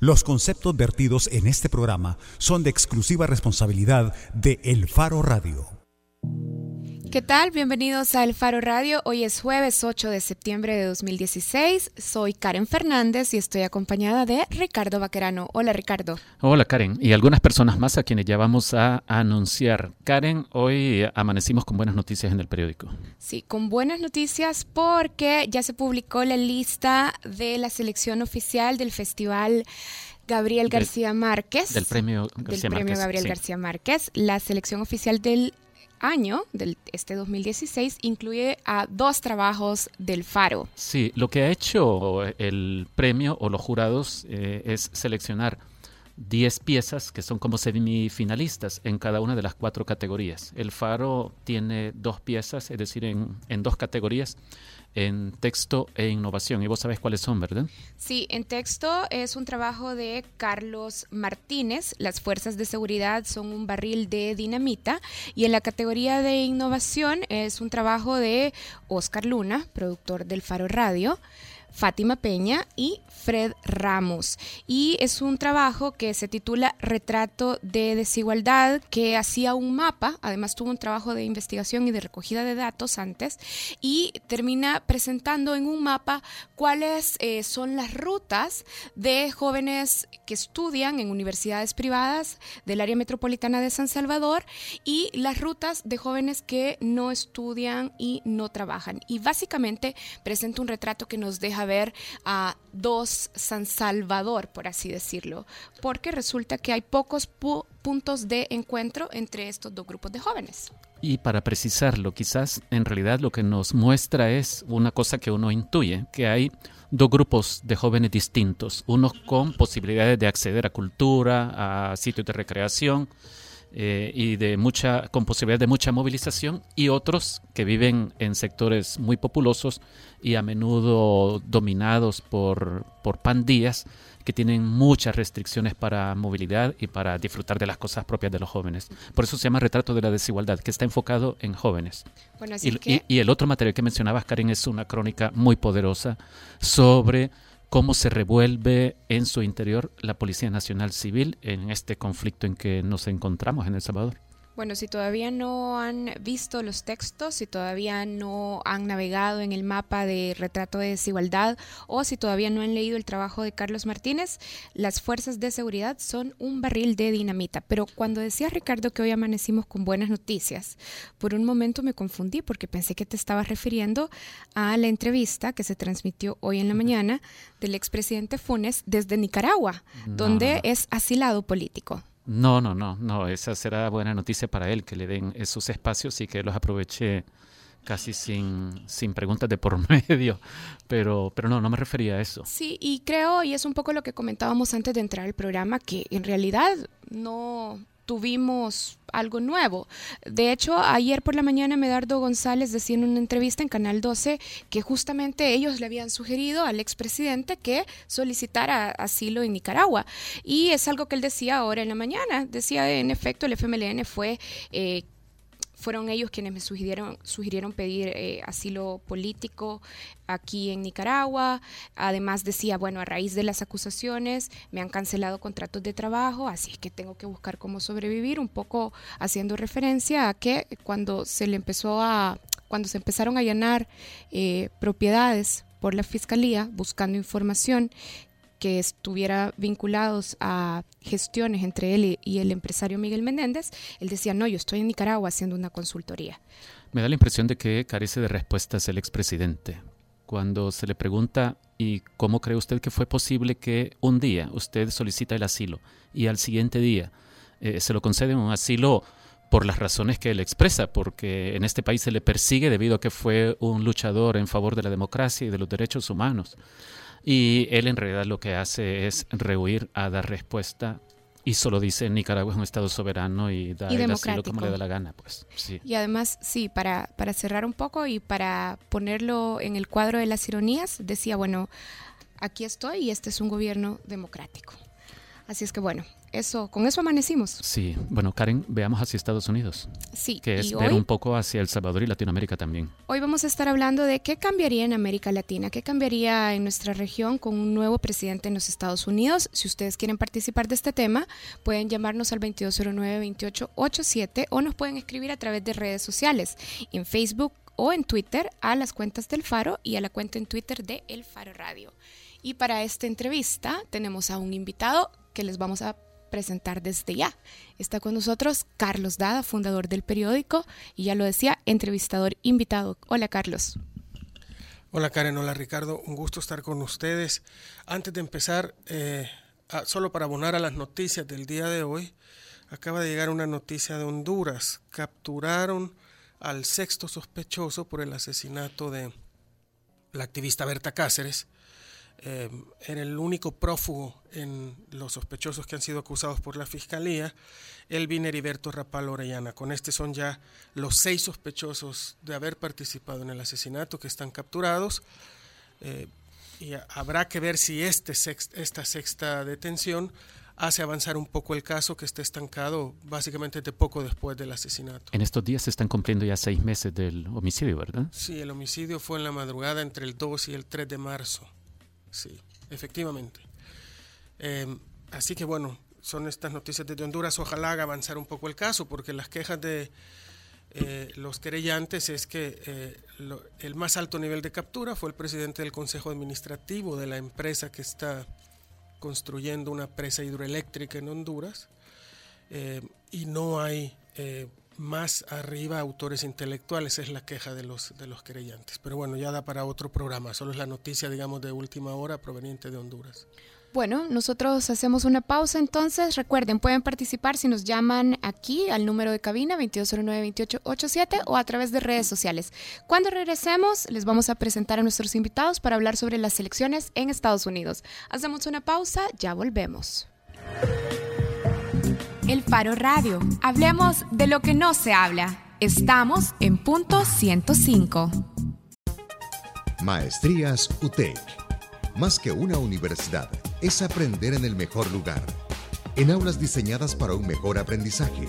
Los conceptos vertidos en este programa son de exclusiva responsabilidad de El Faro Radio. ¿Qué tal? Bienvenidos a El Faro Radio. Hoy es jueves 8 de septiembre de 2016. Soy Karen Fernández y estoy acompañada de Ricardo Vaquerano. Hola Ricardo. Hola Karen. Y algunas personas más a quienes ya vamos a anunciar. Karen, hoy amanecimos con buenas noticias en el periódico. Sí, con buenas noticias porque ya se publicó la lista de la selección oficial del Festival Gabriel García Márquez. Del premio García del premio Gabriel García Márquez. La selección oficial del año, del este 2016, incluye a dos trabajos del Faro. Sí, lo que ha hecho el premio o los jurados eh, es seleccionar 10 piezas que son como semifinalistas en cada una de las cuatro categorías. El Faro tiene dos piezas, es decir, en, en dos categorías en texto e innovación. Y vos sabés cuáles son, ¿verdad? Sí, en texto es un trabajo de Carlos Martínez. Las fuerzas de seguridad son un barril de dinamita. Y en la categoría de innovación es un trabajo de Oscar Luna, productor del Faro Radio. Fátima Peña y Fred Ramos. Y es un trabajo que se titula Retrato de Desigualdad, que hacía un mapa, además tuvo un trabajo de investigación y de recogida de datos antes, y termina presentando en un mapa cuáles eh, son las rutas de jóvenes que estudian en universidades privadas del área metropolitana de San Salvador y las rutas de jóvenes que no estudian y no trabajan. Y básicamente presenta un retrato que nos deja ver a dos San Salvador, por así decirlo, porque resulta que hay pocos puntos de encuentro entre estos dos grupos de jóvenes. Y para precisarlo, quizás en realidad lo que nos muestra es una cosa que uno intuye, que hay dos grupos de jóvenes distintos, unos con posibilidades de acceder a cultura, a sitios de recreación, eh, y de mucha, con posibilidad de mucha movilización, y otros que viven en sectores muy populosos y a menudo dominados por, por pandillas que tienen muchas restricciones para movilidad y para disfrutar de las cosas propias de los jóvenes. Por eso se llama Retrato de la Desigualdad, que está enfocado en jóvenes. y, y el otro material que mencionabas, Karen, es una crónica muy poderosa sobre cómo se revuelve en su interior la Policía Nacional Civil en este conflicto en que nos encontramos en El Salvador. Bueno, si todavía no han visto los textos, si todavía no han navegado en el mapa de retrato de desigualdad o si todavía no han leído el trabajo de Carlos Martínez, las fuerzas de seguridad son un barril de dinamita. Pero cuando decía Ricardo que hoy amanecimos con buenas noticias, por un momento me confundí porque pensé que te estabas refiriendo a la entrevista que se transmitió hoy en la mañana del expresidente Funes desde Nicaragua, donde es asilado político. No, no, no, no, esa será buena noticia para él, que le den esos espacios y que los aproveche casi sin, sin preguntas de por medio, pero, pero no, no me refería a eso. Sí, y creo, y es un poco lo que comentábamos antes de entrar al programa, que en realidad no, tuvimos algo nuevo. De hecho, ayer por la mañana Medardo González decía en una entrevista en Canal 12 que justamente ellos le habían sugerido al expresidente que solicitara asilo en Nicaragua. Y es algo que él decía ahora en la mañana. Decía, en efecto, el FMLN fue... Eh, fueron ellos quienes me sugirieron, sugirieron pedir eh, asilo político aquí en Nicaragua. Además decía, bueno, a raíz de las acusaciones me han cancelado contratos de trabajo, así es que tengo que buscar cómo sobrevivir, un poco haciendo referencia a que cuando se le empezó a, cuando se empezaron a allanar eh, propiedades por la fiscalía buscando información que estuviera vinculados a gestiones entre él y el empresario Miguel Menéndez, él decía, no, yo estoy en Nicaragua haciendo una consultoría. Me da la impresión de que carece de respuestas el expresidente. Cuando se le pregunta, ¿y cómo cree usted que fue posible que un día usted solicita el asilo y al siguiente día eh, se lo concede un asilo por las razones que él expresa, porque en este país se le persigue debido a que fue un luchador en favor de la democracia y de los derechos humanos. Y él en realidad lo que hace es rehuir a dar respuesta y solo dice Nicaragua es un estado soberano y da el asilo como le da la gana, pues. Sí. Y además, sí, para, para cerrar un poco y para ponerlo en el cuadro de las ironías, decía, bueno, aquí estoy y este es un gobierno democrático. Así es que bueno, eso, con eso amanecimos. Sí, bueno, Karen, veamos hacia Estados Unidos. Sí, que es ver un poco hacia El Salvador y Latinoamérica también. Hoy vamos a estar hablando de qué cambiaría en América Latina, qué cambiaría en nuestra región con un nuevo presidente en los Estados Unidos. Si ustedes quieren participar de este tema, pueden llamarnos al 2209-2887 o nos pueden escribir a través de redes sociales, en Facebook o en Twitter, a las cuentas del Faro y a la cuenta en Twitter de El Faro Radio. Y para esta entrevista tenemos a un invitado que les vamos a presentar desde ya. Está con nosotros Carlos Dada, fundador del periódico y ya lo decía, entrevistador invitado. Hola Carlos. Hola Karen, hola Ricardo, un gusto estar con ustedes. Antes de empezar, eh, solo para abonar a las noticias del día de hoy, acaba de llegar una noticia de Honduras. Capturaron al sexto sospechoso por el asesinato de la activista Berta Cáceres eh, era el único prófugo en los sospechosos que han sido acusados por la Fiscalía, Elvin Heriberto Rapal Orellana. Con este son ya los seis sospechosos de haber participado en el asesinato que están capturados. Eh, y habrá que ver si este esta sexta detención hace avanzar un poco el caso que está estancado básicamente de poco después del asesinato. En estos días se están cumpliendo ya seis meses del homicidio, ¿verdad? Sí, el homicidio fue en la madrugada entre el 2 y el 3 de marzo. Sí, efectivamente. Em, así que bueno, son estas noticias desde Honduras. Ojalá haga avanzar un poco el caso, porque las quejas de eh, los querellantes es que eh, el más alto nivel de captura fue el presidente del Consejo Administrativo de la empresa que está construyendo una presa hidroeléctrica en Honduras eh, y no hay más arriba autores intelectuales, es la queja de los, de los querellantes. Pero bueno, ya da para otro programa, solo es la noticia, digamos, de última hora proveniente de Honduras. Bueno, nosotros hacemos una pausa entonces. Recuerden, pueden participar si nos llaman aquí al número de cabina 2209-2887 o a través de redes sociales. Cuando regresemos, les vamos a presentar a nuestros invitados para hablar sobre las elecciones en Estados Unidos. Hacemos una pausa, ya volvemos. El Faro Radio. Hablemos de lo que no se habla. Estamos en punto 105. Maestrías UTEC. Más que una universidad, es aprender en el mejor lugar. En aulas diseñadas para un mejor aprendizaje.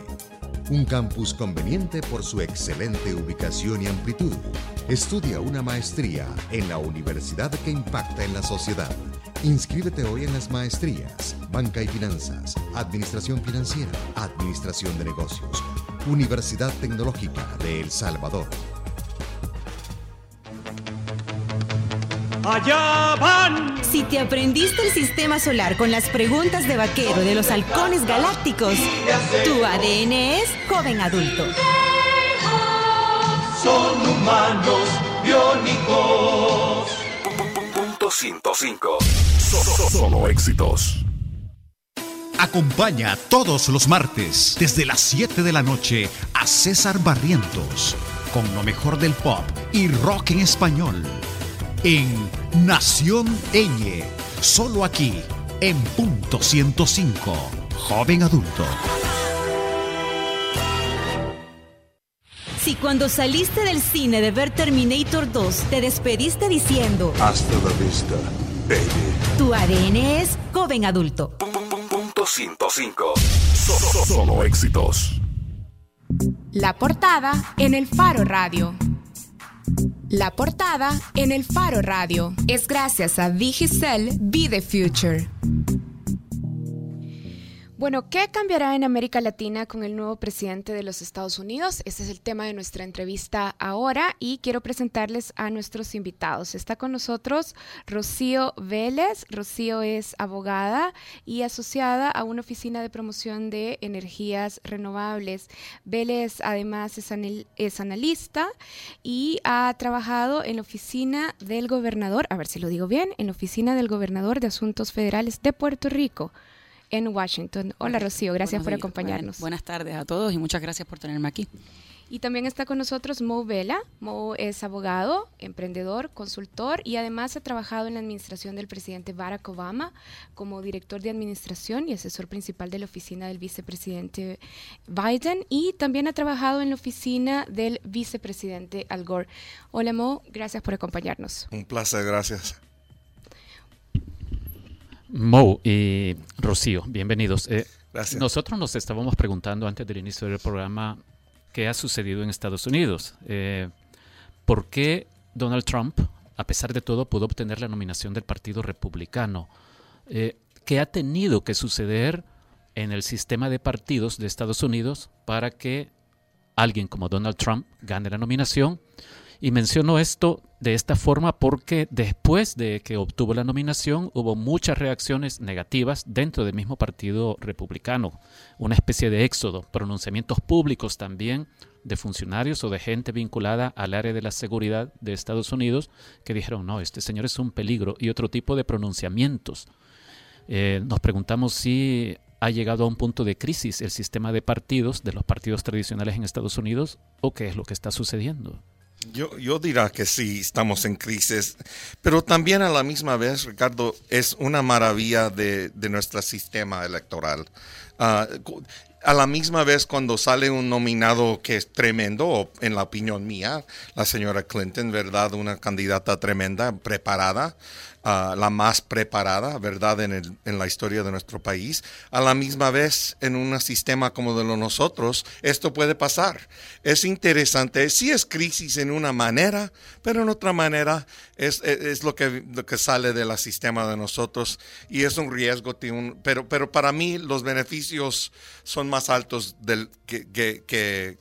Un campus conveniente por su excelente ubicación y amplitud. Estudia una maestría en la universidad que impacta en la sociedad. Inscríbete hoy en las maestrías, Banca y Finanzas, Administración Financiera, Administración de Negocios, Universidad Tecnológica de El Salvador. Allá van. Si te aprendiste el sistema solar con las preguntas de vaquero de los halcones galácticos, tu ADN es joven adulto. Son humanos biónicos. Punto 105. Solo éxitos. Acompaña todos los martes desde las 7 de la noche a César Barrientos con lo mejor del pop y rock en español en Nación Eñe, solo aquí en punto 105, joven adulto. Si cuando saliste del cine de ver Terminator 2 te despediste diciendo Hasta la vista tu ADN es joven adulto. Punto 105. Solo, éxitos. La portada en el Faro Radio. La portada en el Faro Radio es gracias a Digicel Be the Future. Bueno, ¿qué cambiará en América Latina con el nuevo presidente de los Estados Unidos? Ese es el tema de nuestra entrevista ahora y quiero presentarles a nuestros invitados. Está con nosotros Rocío Vélez. Rocío es abogada y asociada a una oficina de promoción de energías renovables. Vélez además es, es analista y ha trabajado en la oficina del gobernador, a ver si lo digo bien, en la oficina del gobernador de Asuntos Federales de Puerto Rico en Washington. Hola Rocío, gracias por acompañarnos. Buenas tardes a todos y muchas gracias por tenerme aquí. Y también está con nosotros Mo Vela. Mo es abogado, emprendedor, consultor y además ha trabajado en la administración del presidente Barack Obama como director de administración y asesor principal de la oficina del vicepresidente Biden y también ha trabajado en la oficina del vicepresidente Al Gore. Hola Mo, gracias por acompañarnos. Un placer, gracias. Mo y Rocío, bienvenidos. Eh, Gracias. Nosotros nos estábamos preguntando antes del inicio del programa qué ha sucedido en Estados Unidos. Eh, ¿Por qué Donald Trump, a pesar de todo, pudo obtener la nominación del Partido Republicano? Eh, ¿Qué ha tenido que suceder en el sistema de partidos de Estados Unidos para que alguien como Donald Trump gane la nominación? Y menciono esto de esta forma porque después de que obtuvo la nominación hubo muchas reacciones negativas dentro del mismo partido republicano, una especie de éxodo, pronunciamientos públicos también de funcionarios o de gente vinculada al área de la seguridad de Estados Unidos que dijeron, no, este señor es un peligro y otro tipo de pronunciamientos. Eh, nos preguntamos si ha llegado a un punto de crisis el sistema de partidos, de los partidos tradicionales en Estados Unidos, o qué es lo que está sucediendo. Yo, yo diría que sí, estamos en crisis, pero también a la misma vez, Ricardo, es una maravilla de, de nuestro sistema electoral. Uh, a la misma vez cuando sale un nominado que es tremendo, en la opinión mía, la señora Clinton, ¿verdad? Una candidata tremenda, preparada, uh, la más preparada, ¿verdad? En, el, en, la historia de nuestro país. A la misma vez, en un sistema como de lo nosotros, esto puede pasar. Es interesante, sí es crisis en una manera, pero en otra manera es, es, es lo, que, lo que sale del sistema de nosotros y es un riesgo, pero, pero para mí los beneficios son más altos del, que, que,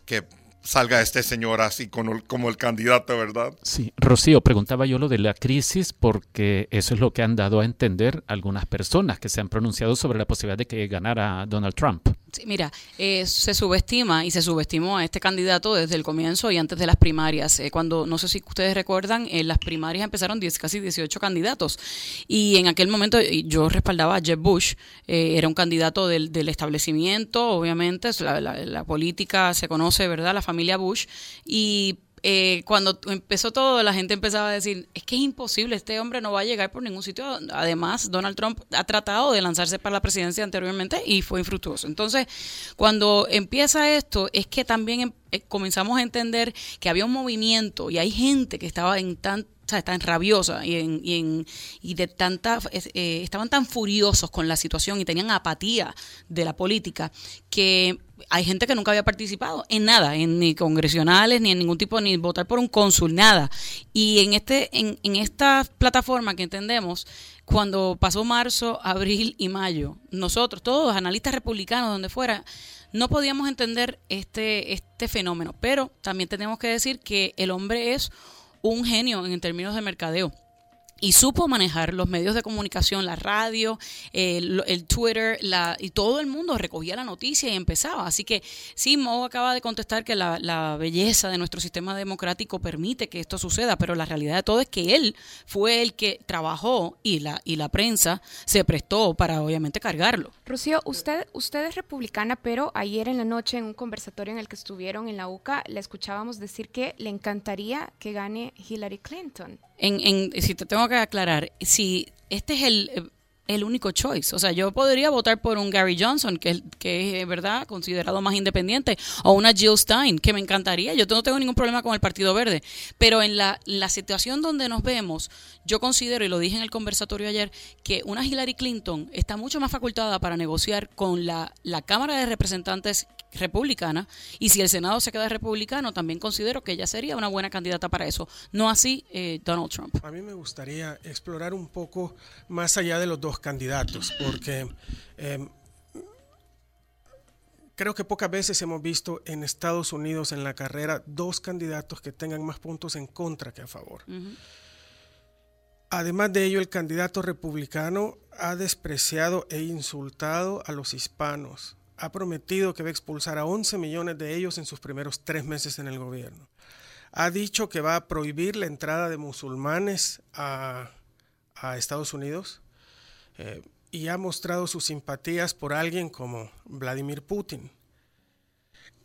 que salga este señor así con, como el candidato, ¿verdad? Sí, Rocío, preguntaba yo lo de la crisis porque eso es lo que han dado a entender algunas personas que se han pronunciado sobre la posibilidad de que ganara Donald Trump. Sí, mira, eh, se subestima y se subestimó a este candidato desde el comienzo y antes de las primarias. Eh, cuando, no sé si ustedes recuerdan, en las primarias empezaron 10, casi 18 candidatos. Y en aquel momento yo respaldaba a Jeb Bush, eh, era un candidato del, del establecimiento, obviamente, la, la, política se conoce, ¿verdad? La familia Bush. Y eh, cuando empezó todo, la gente empezaba a decir, es que es imposible, este hombre no va a llegar por ningún sitio. Además, Donald Trump ha tratado de lanzarse para la presidencia anteriormente y fue infructuoso. Entonces, cuando empieza esto, es que también eh, comenzamos a entender que había un movimiento y hay gente que estaba en tan o sea, tan rabiosa y, en, y, en, y de tanta eh, estaban tan furiosos con la situación y tenían apatía de la política que hay gente que nunca había participado en nada, en ni congresionales, ni en ningún tipo, ni votar por un cónsul, nada. Y en este, en, en esta plataforma que entendemos, cuando pasó marzo, abril y mayo, nosotros, todos analistas republicanos, donde fuera, no podíamos entender este, este fenómeno. Pero también tenemos que decir que el hombre es un genio en términos de mercadeo y supo manejar los medios de comunicación, la radio, el, el Twitter, la, y todo el mundo recogía la noticia y empezaba. Así que sí, Mo acaba de contestar que la, la, belleza de nuestro sistema democrático permite que esto suceda, pero la realidad de todo es que él fue el que trabajó y la, y la prensa se prestó para obviamente cargarlo. Rocío, usted, usted es republicana, pero ayer en la noche en un conversatorio en el que estuvieron en la UCA, le escuchábamos decir que le encantaría que gane Hillary Clinton. En, en, si te tengo que aclarar, si este es el, el único choice. O sea, yo podría votar por un Gary Johnson, que, que es, ¿verdad?, considerado más independiente, o una Jill Stein, que me encantaría. Yo no tengo ningún problema con el Partido Verde. Pero en la, la situación donde nos vemos, yo considero, y lo dije en el conversatorio ayer, que una Hillary Clinton está mucho más facultada para negociar con la, la Cámara de Representantes republicana y si el Senado se queda republicano también considero que ella sería una buena candidata para eso no así eh, Donald Trump. A mí me gustaría explorar un poco más allá de los dos candidatos porque eh, creo que pocas veces hemos visto en Estados Unidos en la carrera dos candidatos que tengan más puntos en contra que a favor. Uh -huh. Además de ello, el candidato republicano ha despreciado e insultado a los hispanos, ha prometido que va a expulsar a 11 millones de ellos en sus primeros tres meses en el gobierno. Ha dicho que va a prohibir la entrada de musulmanes a, Estados Unidos eh, y ha mostrado sus simpatías por alguien como Vladimir Putin.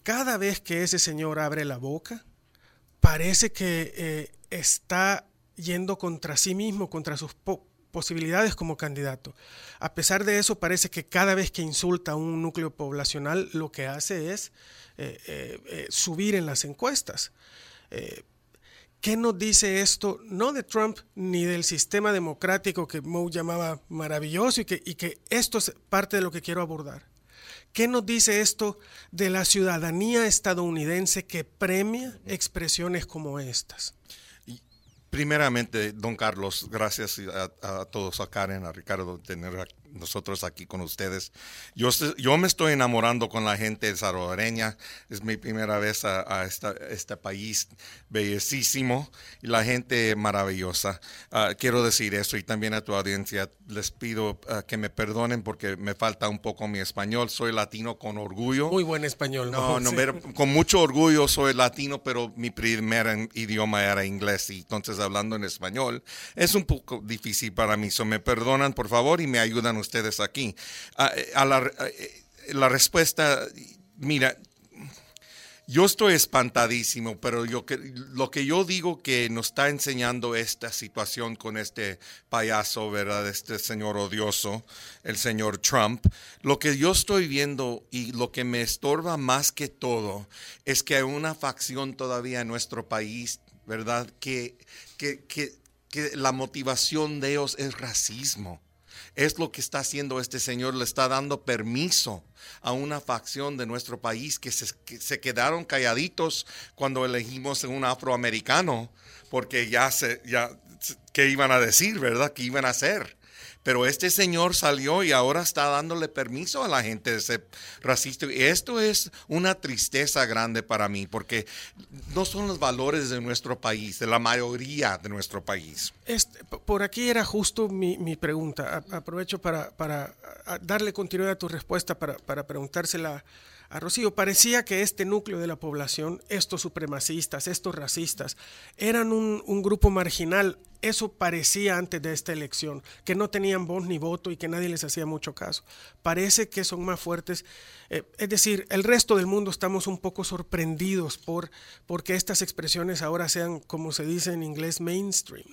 Cada vez que ese señor abre la boca, parece que eh, está yendo contra sí mismo, contra sus po posibilidades como candidato. A pesar de eso, parece que cada vez que insulta a un núcleo poblacional, lo que hace es eh, eh, eh, subir en las encuestas. ¿Qué nos dice esto, no de Trump ni del sistema democrático que Moe llamaba maravilloso y que, y que esto es parte de lo que quiero abordar? ¿Qué nos dice esto de la ciudadanía estadounidense que premia expresiones como estas? Primeramente, don Carlos, gracias a, todos, a Karen, a Ricardo, tener nosotros aquí con ustedes. Yo, yo me estoy enamorando con la gente salvadoreña. Es mi primera vez a, este país bellísimo y la gente maravillosa. Ah, quiero decir eso y también a tu audiencia les pido ah, que me perdonen porque me falta un poco mi español. Soy latino con orgullo. Muy buen español. No, no, con mucho orgullo soy latino, pero mi primer idioma era inglés y entonces hablando en español es un poco difícil para mí. So me perdonan por favor y me ayudan ustedes aquí. A, la, la, respuesta, mira, yo estoy espantadísimo, pero yo, lo que yo digo que nos está enseñando esta situación con este payaso, ¿verdad? Este señor odioso, el señor Trump, lo que yo estoy viendo y lo que me estorba más que todo es que hay una facción todavía en nuestro país, ¿verdad? Que, que, que la motivación de ellos es racismo es lo que está haciendo este señor, le está dando permiso a una facción de nuestro país que se, se quedaron calladitos cuando elegimos un afroamericano, porque ya se, ya, ¿qué iban a decir, verdad? ¿Qué iban a hacer? Pero este señor salió y ahora está dándole permiso a la gente de ser racista. Y esto es una tristeza grande para mí, porque no son los valores de nuestro país, de la mayoría de nuestro país. Este, por aquí era justo mi, pregunta. aprovecho para, darle continuidad a tu respuesta, para, para preguntársela a Rocío. Parecía que este núcleo de la población, estos supremacistas, estos racistas, eran un, un grupo marginal eso parecía antes de esta elección, que no tenían voz ni voto y que nadie les hacía mucho caso. Parece que son más fuertes. Eh, es decir, el resto del mundo estamos un poco sorprendidos por porque estas expresiones ahora sean, como se dice en inglés, mainstream.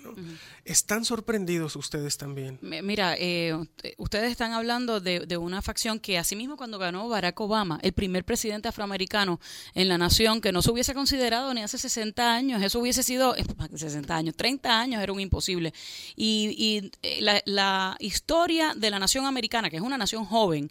¿Están sorprendidos ustedes también? Mira, eh, ustedes están hablando de, de, una facción que asimismo cuando ganó Barack Obama, el primer presidente afroamericano en la nación, que no se hubiese considerado ni hace 60 años, eso hubiese sido, 60 años, 30 años, era un imposible. Y, eh, la, historia de la nación americana, que es una nación joven,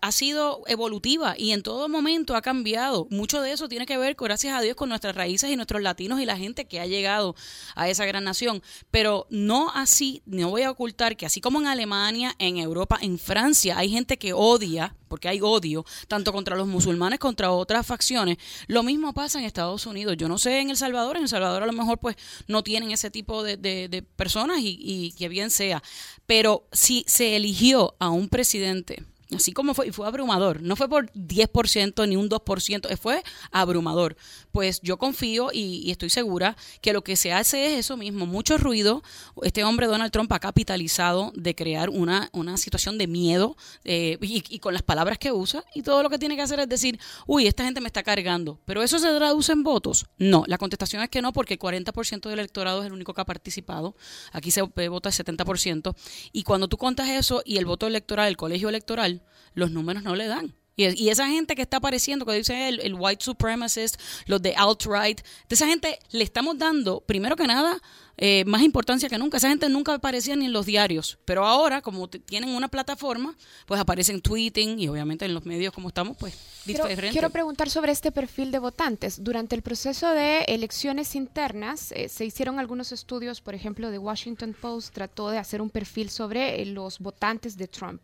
ha sido evolutiva y en todo momento ha cambiado. Mucho de eso tiene que ver, gracias a Dios, con nuestras raíces y nuestros latinos y la gente que ha llegado a esa gran nación. Pero no así, no voy a ocultar que así como en Alemania, en Europa, en Francia, hay gente que odia, porque hay odio, tanto contra los musulmanes, contra otras facciones. Lo mismo pasa en Estados Unidos. Yo no sé en El Salvador, en El Salvador a lo mejor pues no tienen ese tipo de, de personas y, y que bien sea. Pero si se eligió a un presidente Así como fue, y fue abrumador. No fue por 10% ni un 2%, fue abrumador. Pues yo confío y, estoy segura que lo que se hace es eso mismo, mucho ruido. Este hombre Donald Trump ha capitalizado de crear una, una situación de miedo eh, y, con las palabras que usa y todo lo que tiene que hacer es decir, uy, esta gente me está cargando. Pero eso se traduce en votos. No, la contestación es que no porque el 40% del electorado es el único que ha participado. Aquí se vota el 70%. Y cuando tú contas eso y el voto electoral, el colegio electoral, los números no le dan. Y, esa gente que está apareciendo, que dice el, el white supremacist, los de alt-right, de esa gente le estamos dando, primero que nada, eh, más importancia que nunca. Esa gente nunca aparecía ni en los diarios, pero ahora, como tienen una plataforma, pues aparecen tweeting y obviamente en los medios como estamos, pues quiero, quiero preguntar sobre este perfil de votantes. Durante el proceso de elecciones internas eh, se hicieron algunos estudios, por ejemplo, de Washington Post trató de hacer un perfil sobre eh, los votantes de Trump.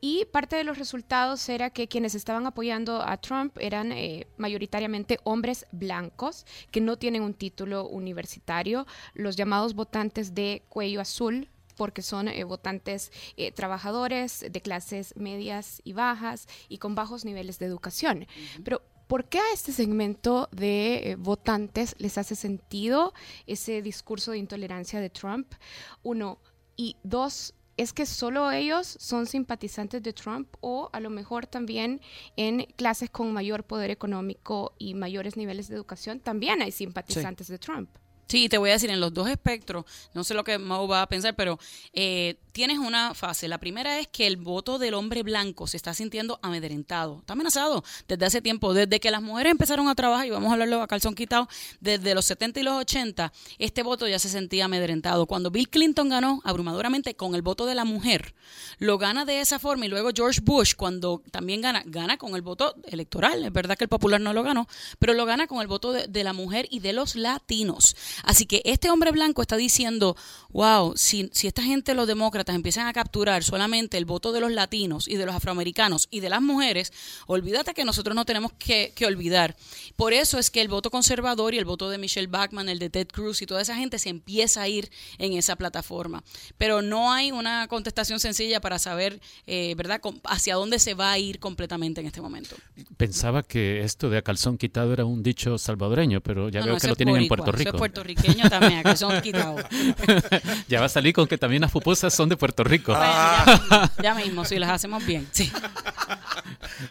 Y parte de los resultados era que quienes estaban apoyando a Trump eran mayoritariamente hombres blancos que no tienen un título universitario, los llamados votantes de cuello azul, porque son eh, votantes eh, trabajadores de clases medias y bajas y con bajos niveles de educación. Pero ¿por qué a este segmento de eh, votantes les hace sentido ese discurso de intolerancia de Trump? Uno. Y dos, ¿es que solo ellos son simpatizantes de Trump o a lo mejor también en clases con mayor poder económico y mayores niveles de educación también hay simpatizantes de Trump? Sí, te voy a decir, en los dos espectros, no sé lo que Mau va a pensar, pero eh, tienes una fase. La primera es que el voto del hombre blanco se está sintiendo amedrentado, está amenazado desde hace tiempo, desde que las mujeres empezaron a trabajar, y vamos a hablarlo a calzón quitado, desde los 70 y los 80, este voto ya se sentía amedrentado. Cuando Bill Clinton ganó abrumadoramente con el voto de la mujer, lo gana de esa forma, y luego George Bush, cuando también gana, gana con el voto electoral, es verdad que el popular no lo ganó, pero lo gana con el voto de, la mujer y de los latinos. Así que este hombre blanco está diciendo, wow, si esta gente, los demócratas, empiezan a capturar solamente el voto de los latinos y de los afroamericanos y de las mujeres, olvídate que nosotros no tenemos que, que olvidar. Por eso es que el voto conservador y el voto de Michelle Bachman, el de Ted Cruz y toda esa gente se empieza a ir en esa plataforma. Pero no hay una contestación sencilla para saber, eh, ¿verdad?, hacia dónde se va a ir completamente en este momento. Pensaba que esto de a calzón quitado era un dicho salvadoreño, pero ya No, veo no, que lo tienen en Puerto eso es Rico. puertorriqueño también, a calzón quitado. ya va a salir con que también las pupusas son de Puerto Rico. Bueno, ya, ya mismo, si las hacemos bien. Sí.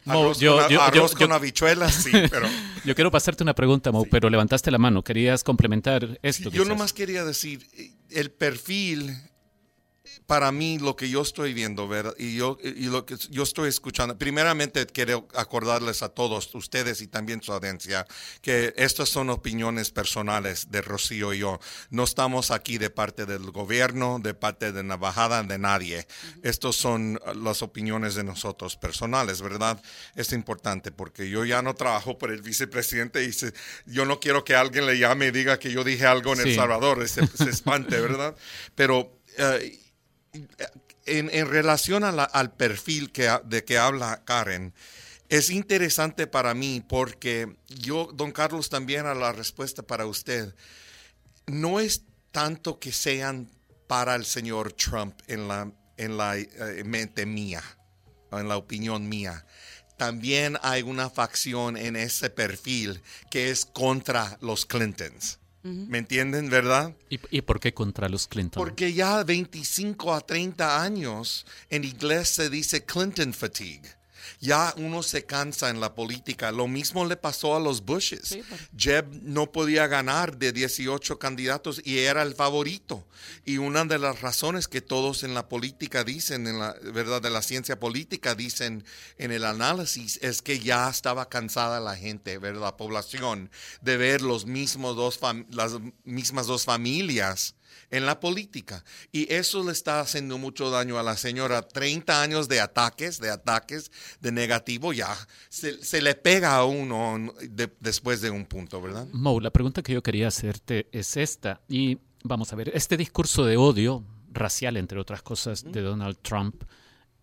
Mo, Arroz, yo- con, yo- arroz yo- con yo- habichuelas, sí, pero Yo quiero pasarte una pregunta, Mo, pero levantaste la mano. Querías complementar esto. yo quizás. nomás quería decir, el perfil, para mí, lo que yo estoy viendo, ¿verdad? Y, yo, y lo que yo estoy escuchando, primeramente quiero acordarles a todos, ustedes y también su audiencia, que estas son opiniones personales de Rocío y yo. No estamos aquí de parte del gobierno, de parte de la embajada, de nadie. Estos son uh, las opiniones de nosotros personales, ¿verdad? Es importante porque yo ya no trabajo por el vicepresidente y se- yo no quiero que alguien le llame y diga que yo dije algo en El. Salvador, se, se espante, ¿verdad? Pero eh, en, relación al perfil que, de que habla Karen, es interesante para mí porque yo, don Carlos, también a la respuesta para usted, no es tanto que sean para el señor Trump en la, en la eh, mente mía, en la opinión mía. También hay una facción en ese perfil que es contra los Clintons. ¿Me entienden, verdad? ¿Y, y por qué contra los Clinton? Porque ya 25 a 30 años en inglés se dice Clinton fatigue. Ya uno se cansa en la política. Lo mismo le pasó a los Bushes. Jeb no podía ganar de 18 candidatos y era el favorito. Y una de las razones que todos en la política dicen, en la verdad de la ciencia política dicen en el análisis, es que ya estaba cansada la gente, ¿verdad? la población, de ver los mismos dos las mismas dos familias en la política. Y eso le está haciendo mucho daño a la señora. 30 años de ataques, de ataques, de negativo, ya se, se le pega a uno de- después de un punto, ¿verdad? Mo, la pregunta que yo quería hacerte es esta. Y vamos a ver, este discurso de odio racial, entre otras cosas, de Donald Trump,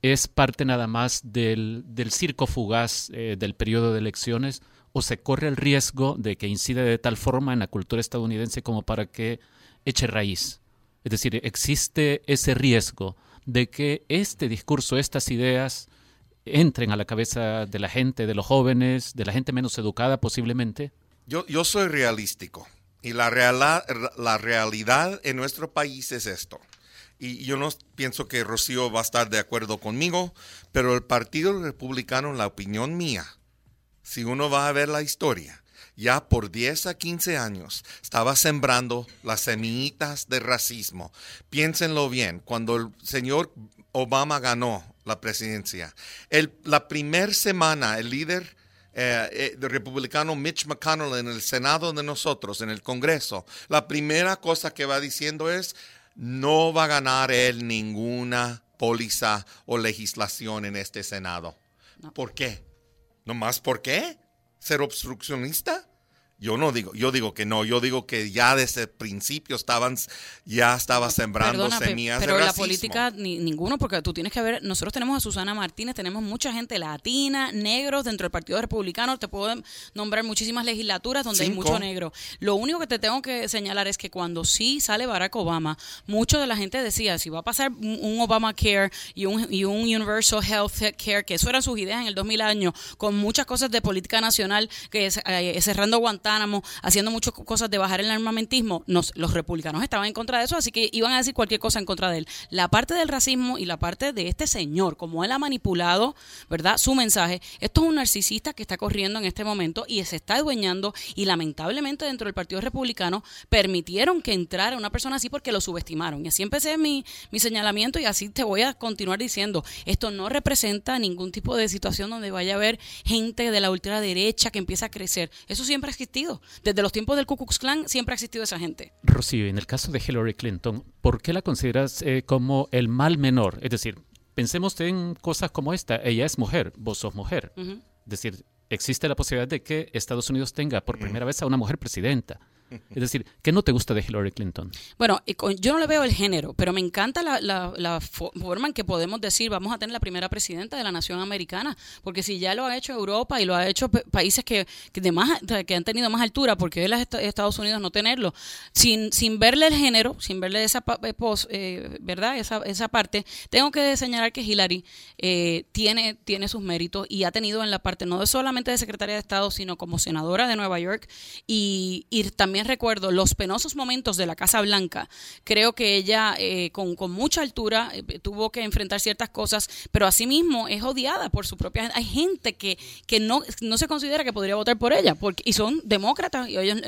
¿es parte nada más del, del circo fugaz eh, del periodo de elecciones o se corre el riesgo de que incide de tal forma en la cultura estadounidense como para que eche raíz? Es decir, existe ese riesgo de que este discurso, estas ideas, entren a la cabeza de la gente, de los jóvenes, de la gente menos educada posiblemente. Yo, soy realístico y la realidad en nuestro país es esto. Y yo no pienso que Rocío va a estar de acuerdo conmigo, pero el Partido Republicano, en la opinión mía, si uno va a ver la historia, ya por 10 a 15 años estaba sembrando las semillitas de racismo. Piénsenlo bien, cuando el señor Obama ganó la presidencia, el, la primera semana el líder eh, eh, de republicano Mitch McConnell en el Senado de nosotros, en el Congreso, la primera cosa que va diciendo es, no va a ganar él ninguna póliza o legislación en este Senado. ¿Por qué? ¿Nomás por qué? ¿Ser obstruccionista? Yo no digo, yo digo que no, yo digo que ya desde el principio estaban, ya estaba sembrando Perdona, pe- semillas pero de la racismo. política ni, ninguno, porque tú tienes que ver, nosotros tenemos a Susana Martínez, tenemos mucha gente latina, negros dentro del Partido Republicano, te puedo nombrar muchísimas legislaturas donde hay mucho negro. Lo único que te tengo que señalar es que cuando sí sale Barack Obama, mucho de la gente decía, si va a pasar un, Obamacare y un, y un Universal Health Care, que eso eran sus ideas en el 2000 años, con muchas cosas de política nacional, que es, eh, cerrando Guantánamo, Guantánamo, haciendo muchas cosas de bajar el armamentismo, nos, los republicanos estaban en contra de eso, así que iban a decir cualquier cosa en contra de él. La parte del racismo y la parte de este señor, como él ha manipulado, ¿verdad? Su mensaje, esto es un narcisista que está corriendo en este momento y se está adueñando y lamentablemente dentro del Partido Republicano permitieron que entrara una persona así porque lo subestimaron. Y así empecé mi, mi señalamiento y así te voy a continuar diciendo, esto no representa ningún tipo de situación donde vaya a haber gente de la ultraderecha que empieza a crecer. Eso siempre existido. Desde los tiempos del Ku Klux Klan siempre ha existido esa gente. Rocío, en el caso de Hillary Clinton, ¿por qué la consideras eh, como el mal menor? Es decir, pensemos en cosas como esta. Ella es mujer, vos sos mujer. Es decir, existe la posibilidad de que Estados Unidos tenga por primera vez a una mujer presidenta. Es decir, ¿qué no te gusta de Hillary Clinton? Bueno, yo no le veo el género, pero me encanta la, forma en que podemos decir vamos a tener la primera presidenta de la nación americana, porque si ya lo ha hecho Europa y lo ha hecho países que, de más, que han tenido más altura, porque él Estados Unidos no tenerlo, sin, sin verle el género, sin verle esa eh, eh, verdad, esa, esa parte, tengo que señalar que Hillary eh, tiene, tiene sus méritos y ha tenido en la parte no solamente de secretaria de Estado, sino como senadora de Nueva York y, y también recuerdo los penosos momentos de la Casa Blanca. Creo que ella eh, con, mucha altura eh, tuvo que enfrentar ciertas cosas, pero asimismo es odiada por su propia gente. Hay gente que, que no, no se considera que podría votar por ella porque, y son demócratas y ellos,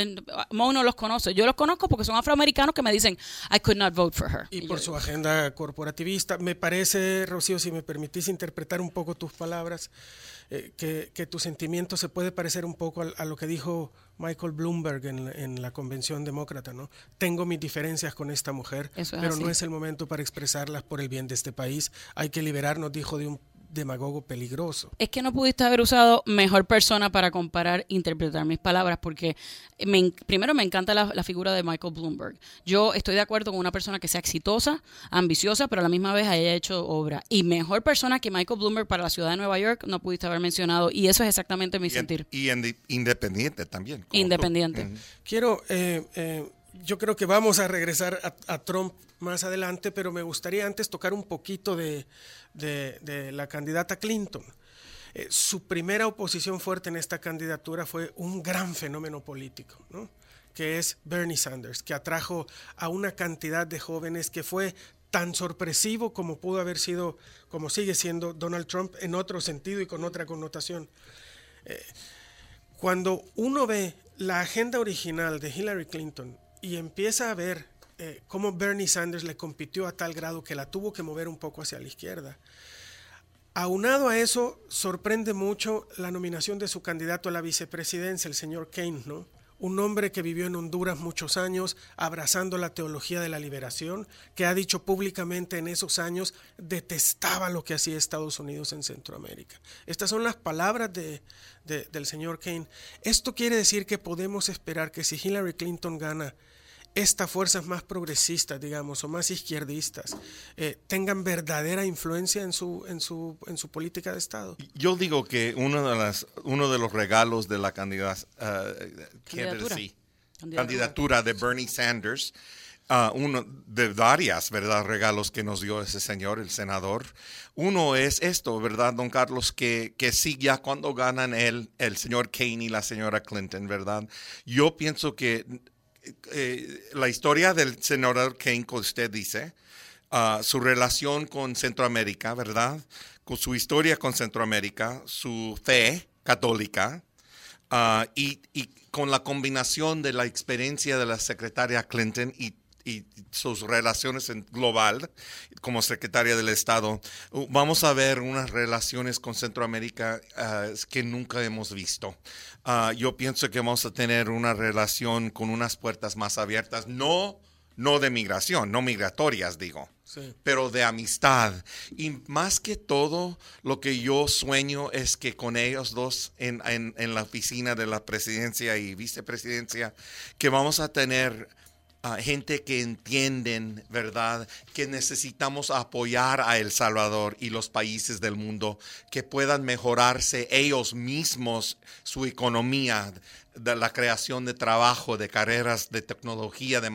Mo no los conoce. Yo los conozco porque son afroamericanos que me dicen, I could not vote for her. Y, por su agenda corporativista. Me parece, Rocío, si me permitís interpretar un poco tus palabras, eh, que, que, tu sentimiento se puede parecer un poco a, lo que dijo Michael Bloomberg en, la convención demócrata, ¿no? Tengo mis diferencias con esta mujer, pero no es el momento para expresarlas por el bien de este país. Hay que liberarnos, dijo, de un demagogo peligroso. Es que no pudiste haber usado mejor persona para comparar e interpretar mis palabras, porque primero me encanta la, figura de Michael Bloomberg. Yo estoy de acuerdo con una persona que sea exitosa, ambiciosa, pero a la misma vez haya hecho obra. Y mejor persona que Michael Bloomberg para la ciudad de Nueva York no pudiste haber mencionado. Y eso es exactamente mi sentir. Y independiente también. Independiente. Quiero... Eh, eh, yo creo que vamos a regresar a, Trump más adelante, pero me gustaría antes tocar un poquito de, de, la candidata Clinton. Eh, su primera oposición fuerte en esta candidatura fue un gran fenómeno político, ¿no? que es Bernie Sanders, que atrajo a una cantidad de jóvenes que fue tan sorpresivo como pudo haber sido, como sigue siendo Donald Trump en otro sentido y con otra connotación. Eh, cuando uno ve la agenda original de Hillary Clinton y empieza a ver eh, cómo Bernie Sanders le compitió a tal grado que la tuvo que mover un poco hacia la izquierda. Aunado a eso, sorprende mucho la nominación de su candidato a la vicepresidencia, el señor Kane, ¿no? Un hombre que vivió en Honduras muchos años, abrazando la teología de la liberación, que ha dicho públicamente en esos años detestaba lo que hacía Estados Unidos en Centroamérica. Estas son las palabras de, del señor Kane. Esto quiere decir que podemos esperar que si Hillary Clinton gana estas fuerzas más progresistas, digamos, o más izquierdistas, eh, tengan verdadera influencia en su, en, su, en su política de Estado? Yo digo que uno de, las, uno de los regalos de la eh, candidatura. de Bernie Sanders, uh, uno de varias, ¿verdad?, regalos que nos dio ese señor, el senador. Uno es esto, ¿verdad, don Carlos? Que, que sí, ya cuando ganan él, el señor Kane y la señora Clinton, ¿verdad? Yo pienso que eh, la historia del senador Kane que usted dice, ah, su relación con Centroamérica, ¿verdad? Con su historia con Centroamérica, su fe católica ah, y, con la combinación de la experiencia de la secretaria Clinton y sus relaciones en global como secretaria del Estado, uh, vamos a ver unas relaciones con Centroamérica ah, que nunca hemos visto. Ah, yo pienso que vamos a tener una relación con unas puertas más abiertas, no, no de migración, no migratorias, digo. pero de amistad. Y más que todo, lo que yo sueño es que con ellos dos en, en, en la oficina de la presidencia y vicepresidencia, que vamos a tener ah, gente que entienden, ¿verdad?, que necesitamos apoyar a El Salvador y los países del mundo que puedan mejorarse ellos mismos, su economía, de la creación de trabajo, de carreras de tecnología, de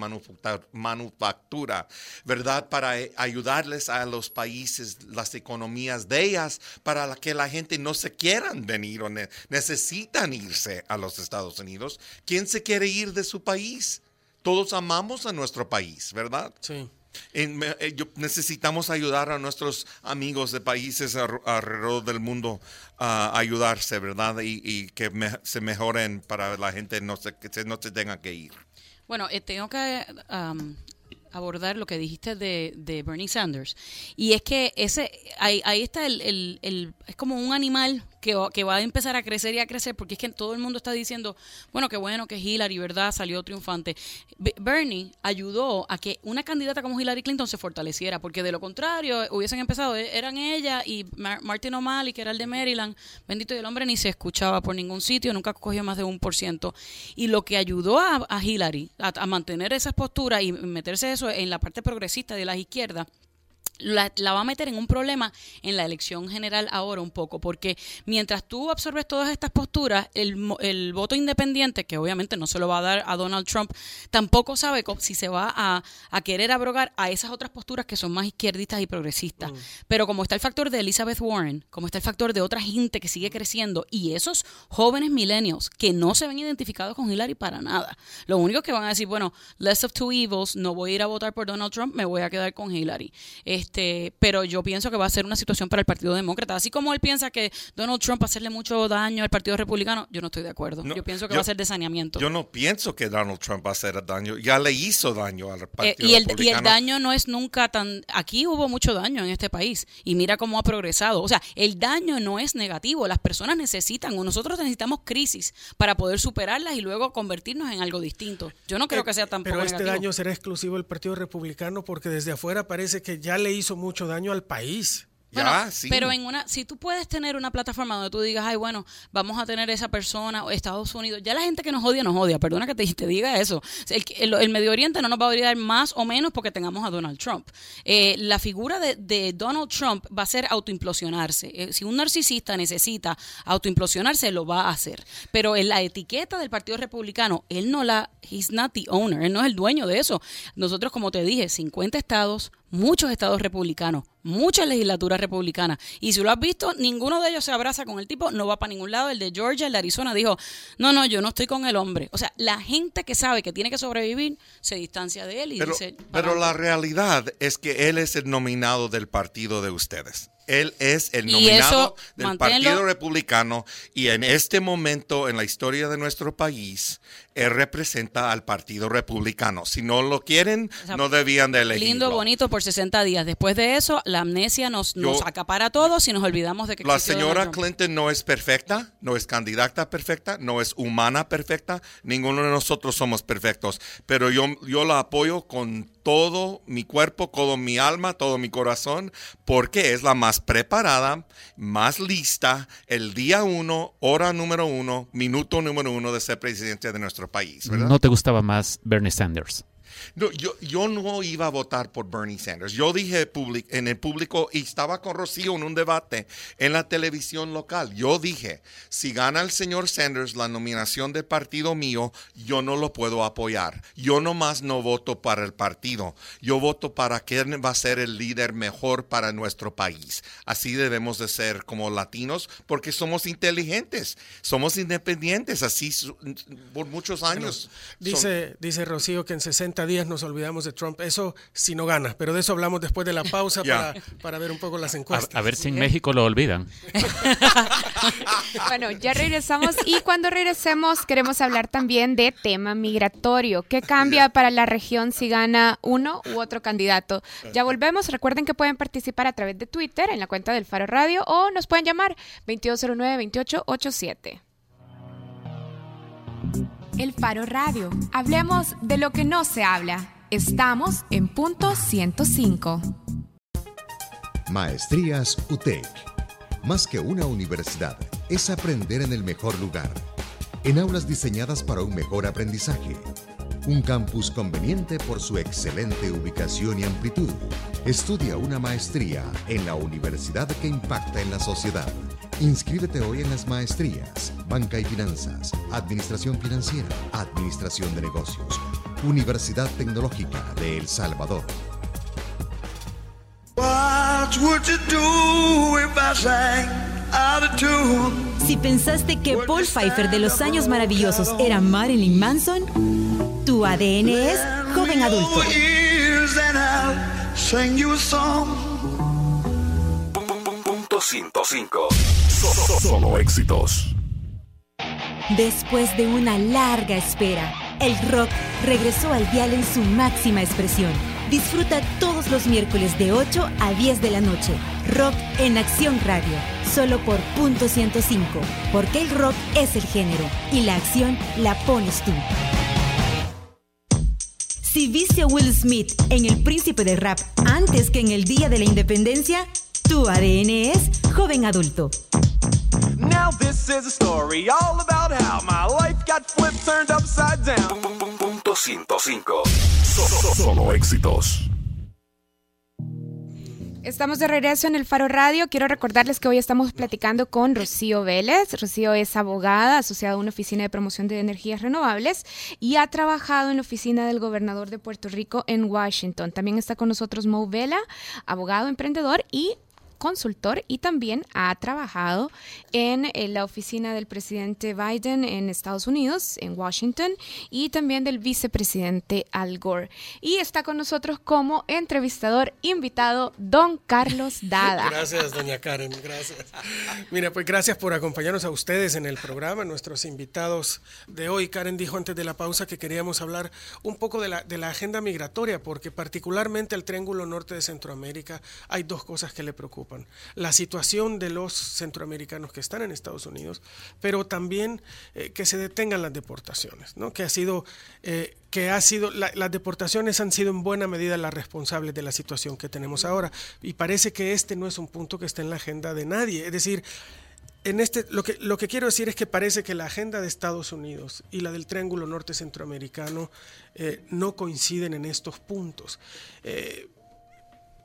manufactura, ¿verdad? Para eh, ayudarles a los países, las economías de ellas, para que la gente no se quieran venir o ne- necesitan irse a los Estados Unidos. ¿Quién se quiere ir de su país? Todos amamos a nuestro país, ¿verdad? Sí. En- eh, yo- necesitamos ayudar a nuestros amigos de países ar- alrededor del mundo a ayudarse, ¿verdad? Y, y que me- se mejoren para la gente no se, que se- no se tenga que ir. Bueno, eh, tengo que am, abordar lo que dijiste de, de Bernie Sanders. Y es que ese ahí, ahí está el, el- el- Es como un animal que, va- que va a empezar a crecer y a crecer, porque es que todo el mundo está diciendo, bueno, qué bueno que Hillary, ¿verdad?, salió triunfante. Be- Bernie ayudó a que una candidata como Hillary Clinton se fortaleciera, porque de lo contrario, hubiesen empezado, eh, eran ella y Mar- Martin O'Malley, que era el de Maryland, bendito y el hombre ni se escuchaba por ningún sitio, nunca cogió más de un por ciento. Y lo que ayudó a, a Hillary a, a mantener esas posturas y meterse eso en la parte progresista de las izquierdas, la, la va a meter en un problema en la elección general ahora un poco, porque mientras tú absorbes todas estas posturas, el, el voto independiente, que obviamente no se lo va a dar a Donald Trump, tampoco sabe si se va a, a querer abrogar a esas otras posturas que son más izquierdistas y progresistas. Pero como está el factor de Elizabeth Warren, como está el factor de otra gente que sigue creciendo, y esos jóvenes millennials que no se ven identificados con Hillary para nada, lo único que van a decir, bueno, less of two evils, no voy a ir a votar por Donald Trump, me voy a quedar con Hillary. Este, pero yo pienso que va a ser una situación para el Partido Demócrata. Así como él piensa que Donald Trump va a hacerle mucho daño al Partido Republicano, yo no estoy de acuerdo. No, yo pienso que yo- va a ser de saneamiento. Yo no pienso que Donald Trump va a hacer daño. Ya le hizo daño al Eh, Partido y, el, y el Republicano. daño no es nunca tan... Aquí hubo mucho daño en este país y mira cómo ha progresado. O sea, el daño no es negativo. Las personas necesitan o nosotros necesitamos crisis para poder superarlas y luego convertirnos en algo distinto. Yo no creo que sea Eh, Pero este negativo. daño será exclusivo del Partido Republicano porque desde afuera parece que ya le hizo mucho daño al país. Ya, Bueno, sí. Pero en una, si tú puedes tener una plataforma donde tú digas, ay, bueno, vamos a tener esa persona, o Estados Unidos, ya la gente que nos odia, nos odia, perdona que te, te diga eso. El, el- el Medio Oriente no nos va a odiar más o menos porque tengamos a Donald Trump. Eh, la figura de, de Donald Trump va a ser autoimplosionarse. Eh, si un narcisista necesita autoimplosionarse, lo va a hacer. Pero en la etiqueta del Partido Republicano, él no la, he's not the owner, él no es el dueño de eso. Nosotros, como te dije, 50 estados, muchos estados republicanos, muchas legislaturas republicanas. Y si lo has visto, ninguno de ellos se abraza con el tipo, no va para ningún lado. El de Georgia, el de Arizona, dijo, no, no, yo no estoy con el hombre. O sea, la gente que sabe que tiene que sobrevivir se distancia de él y Pero, dice... pero "Para la adelante". realidad es que él es el nominado del partido de ustedes. Él es el nominado eso, del manténlo- Partido Republicano y en este momento en la historia de nuestro país, él representa al Partido Republicano. Si no lo quieren, O sea, no debían de elegirlo. Lindo, bonito por 60 días. Después de eso, la amnesia nos, nos Yo- acapara a todos y nos olvidamos de que La señora Donald Trump. Clinton no es perfecta, no es candidata perfecta, no es humana perfecta, ninguno de nosotros somos perfectos, pero yo, yo la apoyo con todo mi cuerpo, todo mi alma, todo mi corazón, porque es la más preparada, más lista, el día uno, hora número uno, minuto número uno de ser presidente de nuestro país, ¿verdad? ¿No te gustaba más Bernie Sanders? No, yo, yo no iba a votar por Bernie Sanders. Yo dije en el público y estaba con Rocío en un debate en la televisión local. Yo dije, si gana el señor Sanders la nominación del partido mío, yo no lo puedo apoyar. Yo nomás no voto para el partido. Yo voto para quién va a ser el líder mejor para nuestro país. Así debemos de ser como latinos porque somos inteligentes, somos independientes, así por muchos años. Dice, dice Rocío que en 60 días nos olvidamos de Trump. Eso si no gana, pero de eso hablamos después de la pausa para, para ver un poco las A, encuestas. a ver si en México lo olvidan. Bueno, ya regresamos y cuando regresemos queremos hablar también de tema migratorio. ¿Qué cambia para la región si gana uno u otro candidato? Ya volvemos. Recuerden que pueden participar a través de Twitter en la cuenta del Faro Radio o nos pueden llamar 2209-2887. El Faro Radio. Hablemos de lo que no se habla. Estamos en punto 105. Maestrías UTEC. Más que una universidad, es aprender en el mejor lugar. En aulas diseñadas para un mejor aprendizaje. Un campus conveniente por su excelente ubicación y amplitud. Estudia una maestría en la universidad que impacta en la sociedad. Inscríbete hoy en las maestrías, Banca y Finanzas, Administración Financiera, Administración de Negocios, Universidad Tecnológica de El Salvador. Si pensaste que Paul Pfeiffer de los años maravillosos era Marilyn Manson, tu ADN es joven adulto. Punto 105. Solo éxitos. Después de una larga espera, el rock regresó al dial en su máxima expresión. Disfruta todos los miércoles de 8 a 10 de la noche. Rock en Acción Radio, solo por punto 105. Porque el rock es el género y la acción la pones tú. Si viste a Will Smith en El Príncipe del Rap antes que en el Día de la Independencia, tu ADN es joven adulto. Now this is a story all about how my life got flipped, turned upside down. Punto 105. Solo éxitos. Estamos de regreso en el Faro Radio. Quiero recordarles que hoy estamos platicando con Rocío Vélez. Rocío es abogada asociada a una oficina de promoción de energías renovables y ha trabajado en la oficina del gobernador de Puerto Rico en Washington. También está con nosotros Mo Vela, abogado emprendedor y consultor y también ha trabajado en, eh, la oficina del presidente Biden en Estados Unidos, en Washington, y también del vicepresidente Al Gore. Y está con nosotros como entrevistador invitado don Carlos Dada. Gracias, doña Karen, gracias. Mira, pues gracias por acompañarnos a ustedes en el programa, nuestros invitados de hoy. Karen dijo antes de la pausa que queríamos hablar un poco de la, de la agenda migratoria, porque particularmente al Triángulo Norte de Centroamérica hay dos cosas que le preocupan. La situación de los centroamericanos que están en Estados Unidos, pero también eh, que se detengan las deportaciones, que ha sido, eh, que ha sido la- las deportaciones han sido en buena medida las responsables de la situación que tenemos ahora. Y parece que este no es un punto que esté en la agenda de nadie. Es decir, en este, lo, que, lo que quiero decir es que parece que la agenda de Estados Unidos y la del Triángulo Norte Centroamericano eh, no coinciden en estos puntos.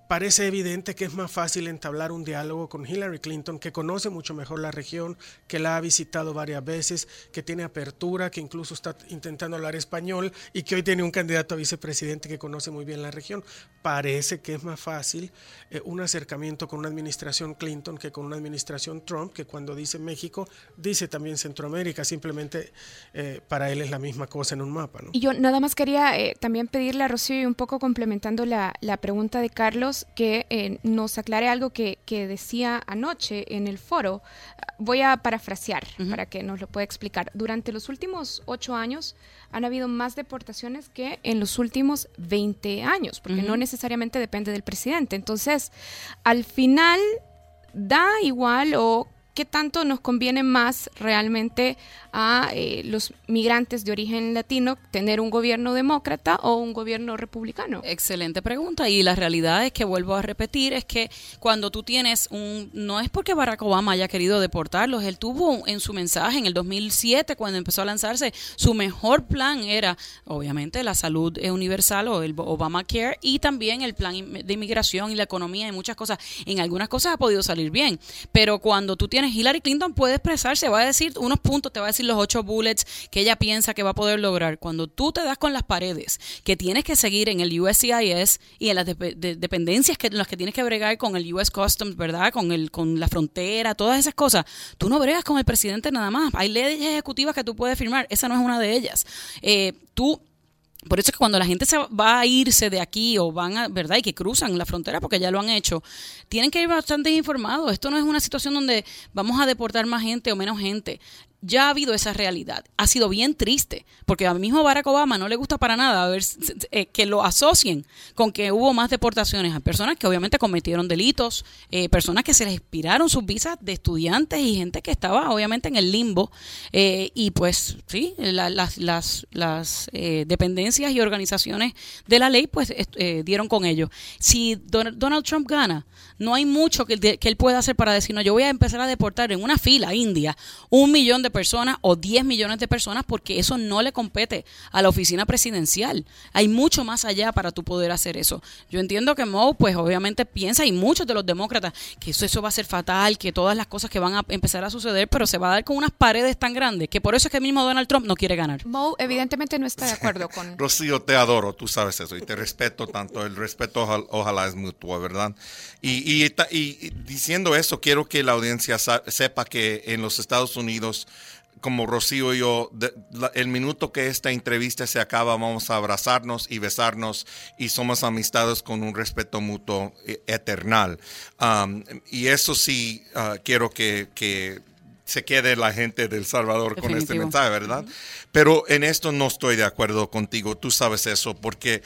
Parece evidente que es más fácil entablar un diálogo con Hillary Clinton, que conoce mucho mejor la región, que la ha visitado varias veces, que tiene apertura, que incluso está intentando hablar español y que hoy tiene un candidato a vicepresidente que conoce muy bien la región. Parece que es más fácil eh, un acercamiento con una administración Clinton que con una administración Trump, que cuando dice México, dice también Centroamérica, simplemente eh, para él es la misma cosa en un mapa. ¿no? Y yo nada más quería eh, también pedirle a Rocío, y un poco complementando la, la pregunta de Carlos, que eh, nos aclare algo que, que decía anoche en el foro. Voy a parafrasear para que nos lo pueda explicar. Durante los últimos ocho años han habido más deportaciones que en los últimos 20 años, porque no necesariamente depende del presidente. Entonces, al final, da igual o qué tanto nos conviene más realmente a eh, los migrantes de origen latino tener un gobierno demócrata o un gobierno republicano. Excelente pregunta y la realidad es que vuelvo a repetir es que cuando tú tienes un no es porque Barack Obama haya querido deportarlos, él tuvo en su mensaje en el 2007 cuando empezó a lanzarse su mejor plan era obviamente la salud universal o el Obamacare y también el plan de inmigración y la economía y muchas cosas. En algunas cosas ha podido salir bien, pero cuando tú tienes Hillary Clinton puede expresarse, va a decir unos puntos, te va a decir los ocho bullets que ella piensa que va a poder lograr. Cuando tú te das con las paredes, que tienes que seguir en el USCIS y en las dep- de- dependencias que en las que tienes que bregar con el US Customs, ¿verdad? Con el con la frontera, todas esas cosas. Tú no bregas con el presidente nada más. Hay leyes ejecutivas que tú puedes firmar. Esa no es una de ellas. Eh, tú por eso es que cuando la gente se va a irse de aquí o van a, ¿verdad? Y que cruzan la frontera porque ya lo han hecho, tienen que ir bastante informados. Esto no es una situación donde vamos a deportar más gente o menos gente. Ya ha habido esa realidad. Ha sido bien triste, porque a mismo Barack Obama no le gusta para nada ver, eh, que lo asocien con que hubo más deportaciones a personas que obviamente cometieron delitos, eh, personas que se les expiraron sus visas de estudiantes y gente que estaba obviamente en el limbo. eh, y pues sí, la- las, las, las eh, dependencias y organizaciones de la ley pues dieron con ello. Si Donald Trump gana, no hay mucho que, que, él pueda hacer para decir, no, yo voy a empezar a deportar en una fila India un millón de personas o 10 millones de personas porque eso no le compete a la oficina presidencial. Hay mucho más allá para tú poder hacer eso. Yo entiendo que Moe, pues obviamente piensa, y muchos de los demócratas, que eso, eso va a ser fatal, que todas las cosas que van a empezar a suceder, pero se va a dar con unas paredes tan grandes que por eso es que mismo Donald Trump no quiere ganar. Moe evidentemente no está de acuerdo con... Rocío, te adoro, tú sabes eso, y te respeto tanto. El respeto ojalá, es mutuo, ¿verdad? Y, y, y, diciendo eso, quiero que la audiencia sepa que en los Estados Unidos como Rocío y yo, el minuto que esta entrevista se acaba, vamos a abrazarnos y besarnos y somos amistades con un respeto mutuo e, eternal. Um, y eso sí, uh, quiero que, que, se quede la gente del Salvador con este mensaje, ¿verdad? Pero en esto no estoy de acuerdo contigo, tú sabes eso, porque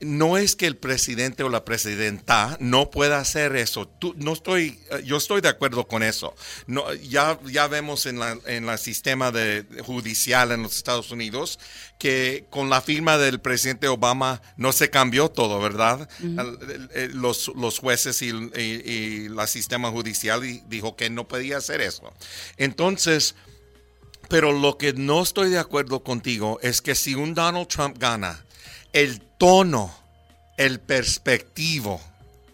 no es que el presidente o la presidenta no pueda hacer eso. Tú, no estoy, eh, yo estoy de acuerdo con eso. No, ya, ya vemos en la, en el sistema de, judicial en los Estados Unidos que con la firma del presidente Obama no se cambió todo, ¿verdad? los, los, jueces y, y, el sistema judicial dijo que no podía hacer eso. Entonces, pero lo que no estoy de acuerdo contigo es que si un Donald Trump gana, el tono, el perspectivo,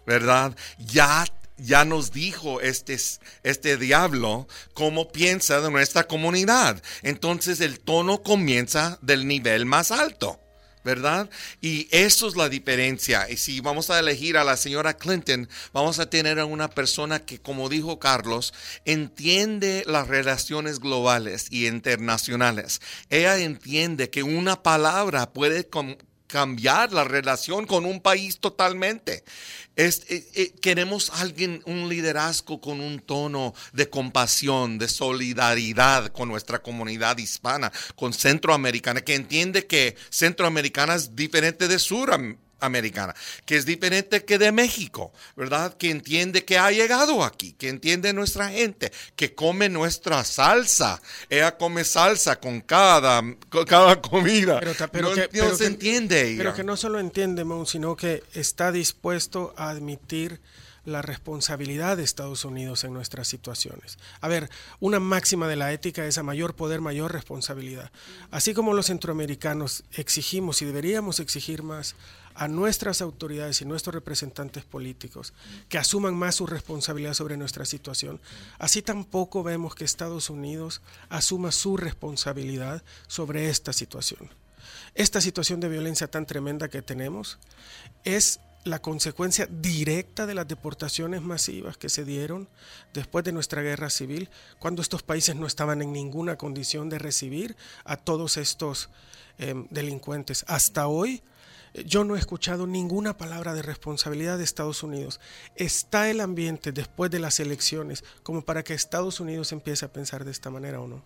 ¿verdad? Ya ya nos dijo este, este diablo cómo piensa de nuestra comunidad. Entonces el tono comienza del nivel más alto. ¿verdad? Y eso es la diferencia. Y si vamos a elegir a la señora Clinton, vamos a tener a una persona que, como dijo Carlos, entiende las relaciones globales y internacionales. Ella entiende que una palabra puede cambiar la relación con un país totalmente. Eh, eh, queremos alguien, un liderazgo con un tono de compasión, de solidaridad con nuestra comunidad hispana, con centroamericana, que entiende que centroamericana es diferente de Suramérica americana, que es diferente que de México, ¿verdad? Que entiende que ha llegado aquí, que entiende nuestra gente, que come nuestra salsa. Ella come salsa con cada, cada comida. Pero, no, se entiende. Pero que no solo entiende, sino que está dispuesto a admitir la responsabilidad de Estados Unidos en nuestras situaciones. A ver, una máxima de la ética es a mayor poder, mayor responsabilidad. Así como los centroamericanos exigimos y deberíamos exigir más a nuestras autoridades y nuestros representantes políticos que asuman más su responsabilidad sobre nuestra situación, así tampoco vemos que Estados Unidos asuma su responsabilidad sobre esta situación. Esta situación de violencia tan tremenda que tenemos es la consecuencia directa de las deportaciones masivas que se dieron después de nuestra guerra civil, cuando estos países no estaban en ninguna condición de recibir a todos estos em, delincuentes. Hasta hoy yo no he escuchado ninguna palabra de responsabilidad de Estados Unidos. ¿Está el ambiente después de las elecciones como para que Estados Unidos empiece a pensar de esta manera o no?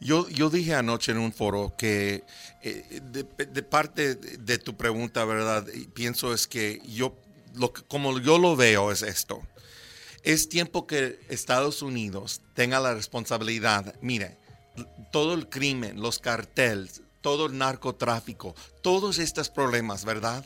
Yo, yo dije anoche en un foro que eh, de, parte de tu pregunta, ¿verdad? Pienso es que yo, como yo lo veo es esto. Es tiempo que Estados Unidos tenga la responsabilidad. Mire, todo el crimen, los carteles, todo el narcotráfico, todos estos problemas, ¿verdad?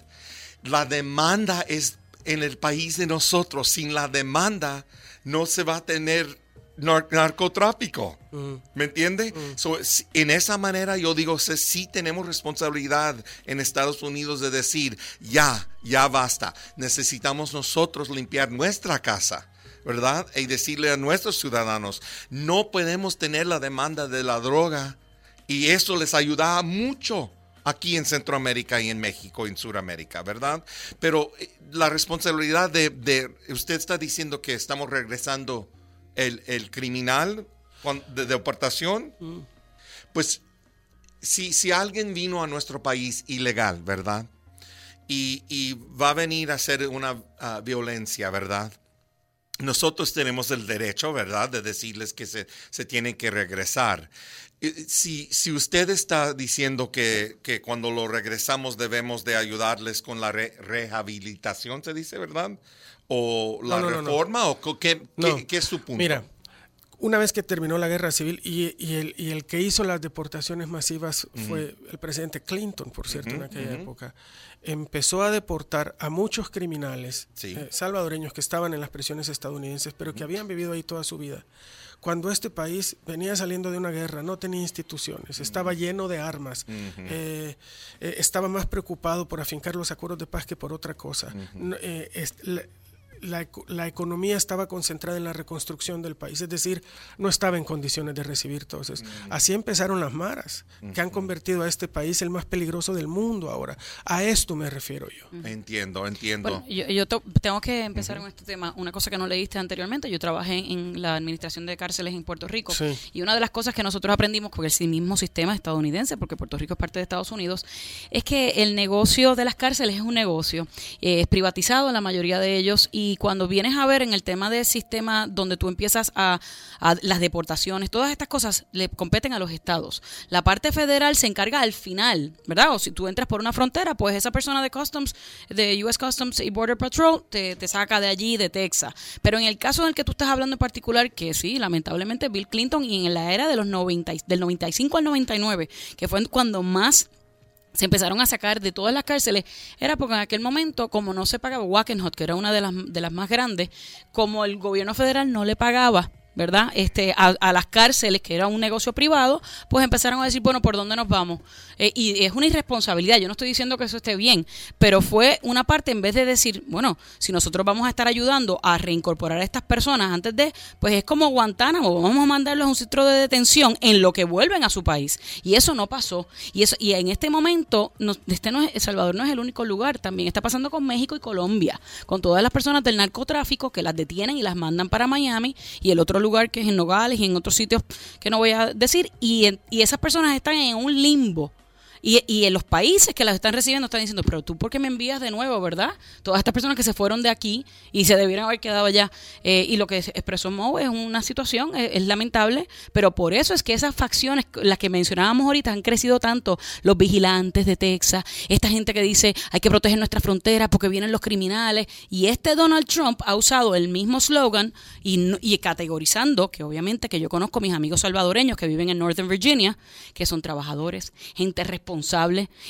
La demanda es en el país de nosotros. Sin la demanda no se va a tener narcotráfico. Mm. ¿Me entiende? Mm. en esa manera yo digo, sí tenemos responsabilidad en Estados Unidos de decir, ya, ya basta. Necesitamos nosotros limpiar nuestra casa. ¿Verdad? Y decirle a nuestros ciudadanos, no podemos tener la demanda de la droga y eso les ayuda mucho aquí en Centroamérica y en México y en Sudamérica, ¿verdad? Pero eh, la responsabilidad de, usted está diciendo que estamos regresando el, criminal de deportación, mm. pues si, si alguien vino a nuestro país ilegal, ¿verdad? Y, va a venir a hacer una ah, violencia, ¿verdad? Nosotros tenemos el derecho, ¿verdad?, de decirles que se, se tienen que regresar. Eh, si, si usted está diciendo que, que, cuando lo regresamos debemos de ayudarles con la rehabilitación, se dice, ¿verdad? ¿O la reforma? ¿O qué, qué, es su punto? Mira, una vez que terminó la guerra civil y, y el, y el que hizo las deportaciones masivas fue el presidente Clinton, por cierto, en aquella época, empezó a deportar a muchos criminales Sí. eh, salvadoreños que estaban en las prisiones estadounidenses, pero que habían vivido ahí toda su vida. Cuando este país venía saliendo de una guerra, no tenía instituciones, estaba lleno de armas, eh, eh, estaba más preocupado por afincar los acuerdos de paz que por otra cosa. No, es- la, la eco- la economía estaba concentrada en la reconstrucción del país, es decir, no estaba en condiciones de recibir todo eso. Así empezaron las maras, que han convertido a este país el más peligroso del mundo ahora. A esto me refiero yo. Entiendo, entiendo. Bueno, yo, yo to- tengo que empezar con este tema. Una cosa que no leíste anteriormente, yo trabajé en la administración de cárceles en Puerto Rico Sí. y una de las cosas que nosotros aprendimos con el mismo sistema estadounidense, porque Puerto Rico es parte de Estados Unidos, es que el negocio de las cárceles es un negocio, eh, es privatizado en la mayoría de ellos y cuando vienes a ver en el tema del sistema donde tú empiezas a, las deportaciones, todas estas cosas le competen a los estados. La parte federal se encarga al final, ¿verdad? O si tú entras por una frontera, pues esa persona de Customs, de US Customs y Border Patrol, te, saca de allí, de Texas. Pero en el caso en el que tú estás hablando en particular, que sí, lamentablemente Bill Clinton y en la era de los 90, y- del 95 al 99, que fue cuando más se empezaron a sacar de todas las cárceles, era porque en aquel momento, como no se pagaba Wackenhut, que era una de las, de las más grandes, como el gobierno federal no le pagaba, ¿verdad? Este, a, las cárceles, que era un negocio privado, pues empezaron a decir, bueno, ¿por dónde nos vamos? Eh, y es una irresponsabilidad, yo no estoy diciendo que eso esté bien, pero fue una parte, en vez de decir, bueno, si nosotros vamos a estar ayudando a reincorporar a estas personas antes de, pues es como Guantánamo, vamos a mandarlos a un centro de detención en lo que vuelven a su país. Y eso no pasó. Y eso y en este momento, no- este no es, El Salvador no es el único lugar, también está pasando con México y Colombia, con todas las personas del narcotráfico que las detienen y las mandan para Miami y el otro lugar que es en Nogales y en otros sitios que no voy a decir, y, en- y esas personas están en un limbo. Y, en los países que las están recibiendo están diciendo, pero tú por qué me envías de nuevo, ¿verdad? Todas estas personas que se fueron de aquí y se debieron haber quedado allá. Eh, y lo que expresó Mo es una situación, es, lamentable, pero por eso es que esas facciones, las que mencionábamos ahorita, han crecido tanto. Los vigilantes de Texas, esta gente que dice, hay que proteger nuestra frontera porque vienen los criminales. Y este Donald Trump ha usado el mismo slogan y, y categorizando, que obviamente que yo conozco mis amigos salvadoreños que viven en Northern Virginia, que son trabajadores, gente responsable,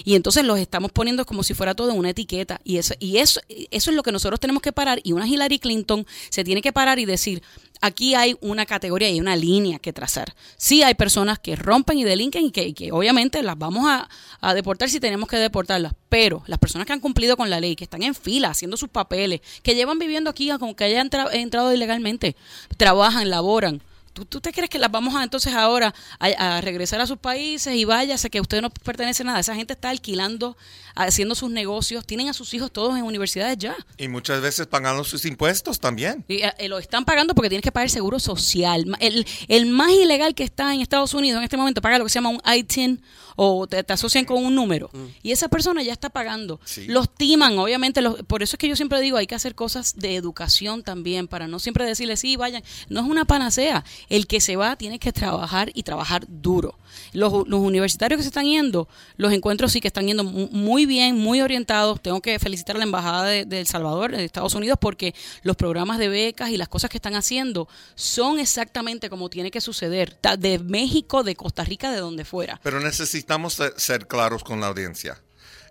y entonces los estamos poniendo como si fuera todo una etiqueta. Y eso, y eso, eso es lo que nosotros tenemos que parar. Y una Hillary Clinton se tiene que parar y decir, aquí hay una categoría y una línea que trazar. Sí hay personas que rompen y delinquen y que, obviamente las vamos a, a deportar si tenemos que deportarlas, pero las personas que han cumplido con la ley, que están en fila haciendo sus papeles, que llevan viviendo aquí aunque hayan entra- entrado ilegalmente, trabajan, laboran. ¿Tú, tú te crees que las vamos a entonces ahora a, a regresar a sus países y váyase que usted no pertenece a nada? Esa gente está alquilando, haciendo sus negocios, tienen a sus hijos todos en universidades ya. Y muchas veces pagando sus impuestos también. Y, eh, lo están pagando porque tienes que pagar el seguro social. El, el más ilegal que está en Estados Unidos en este momento paga lo que se llama un ITIN o te, te asocian con un número. Y esa persona ya está pagando. Sí. Los timan, obviamente. Los, por eso es que yo siempre digo, hay que hacer cosas de educación también, para no siempre decirle, sí, vayan. No es una panacea. El que se va tiene que trabajar y trabajar duro. Los, universitarios que se están yendo, los encuentros sí que están yendo mu- muy bien, muy orientados. Tengo que felicitar a la Embajada de, de El Salvador, de Estados Unidos, porque los programas de becas y las cosas que están haciendo son exactamente como tiene que suceder. De México, de Costa Rica, de donde fuera. Pero necesitamos ser- claros con la audiencia.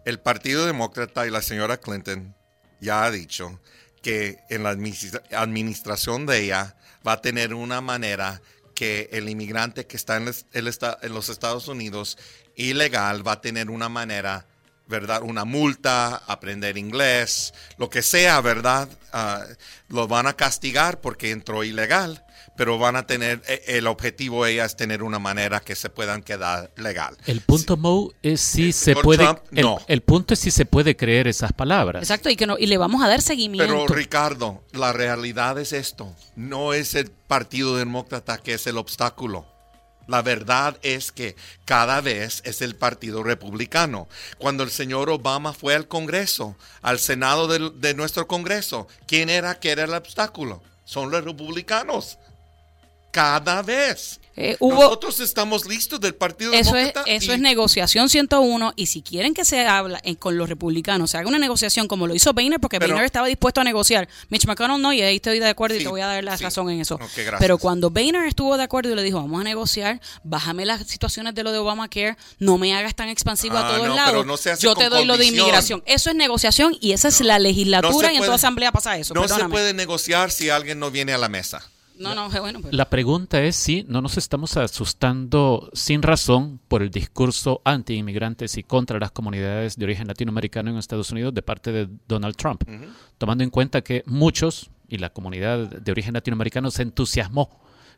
El Partido Demócrata y la señora Clinton ya ha dicho que en la administra- administración de ella va a tener una manera que el inmigrante que está en, los Estados Unidos ilegal va a tener una manera, ¿verdad? Una multa, aprender inglés, lo que sea, ¿verdad? Ah, lo van a castigar porque entró ilegal, pero van a tener, eh, el objetivo de ella es tener una manera que se puedan quedar legal. El punto, Mo, es si se señor puede. Trump, el, no. el punto es si se puede creer esas palabras. Exacto, y, que no, y le vamos a dar seguimiento. Pero Ricardo, la realidad es esto. No es el Partido Demócrata que es el obstáculo. La verdad es que cada vez es el Partido Republicano. Cuando el señor Obama fue al Congreso, al Senado del- de, nuestro Congreso, ¿quién era que era el obstáculo? Son los republicanos. Cada vez. Eh, hubo, Nosotros estamos listos del Partido eso es, eso y- es negociación 101 y si quieren que se habla en- con los republicanos, se haga una negociación como lo hizo Boehner, porque Pero- Boehner estaba dispuesto a negociar. Mitch McConnell no, y ahí estoy de acuerdo y te voy a dar la sí. razón en eso. Pero cuando Boehner estuvo de acuerdo y le dijo, vamos a negociar, bájame las situaciones de lo de Obamacare, no me hagas tan expansivo a Ah, todos no, lados, no yo te doy lo de inmigración. Eso es negociación y esa es la legislatura No y en puede- toda asamblea pasa eso. No perdóname. se puede negociar si alguien no viene a la mesa. No, no, bueno, pero- La pregunta es si no nos estamos asustando sin razón por el discurso anti-inmigrantes y contra las comunidades de origen latinoamericano en Estados Unidos de parte de Donald Trump, tomando en cuenta que muchos y la comunidad de origen latinoamericano se entusiasmó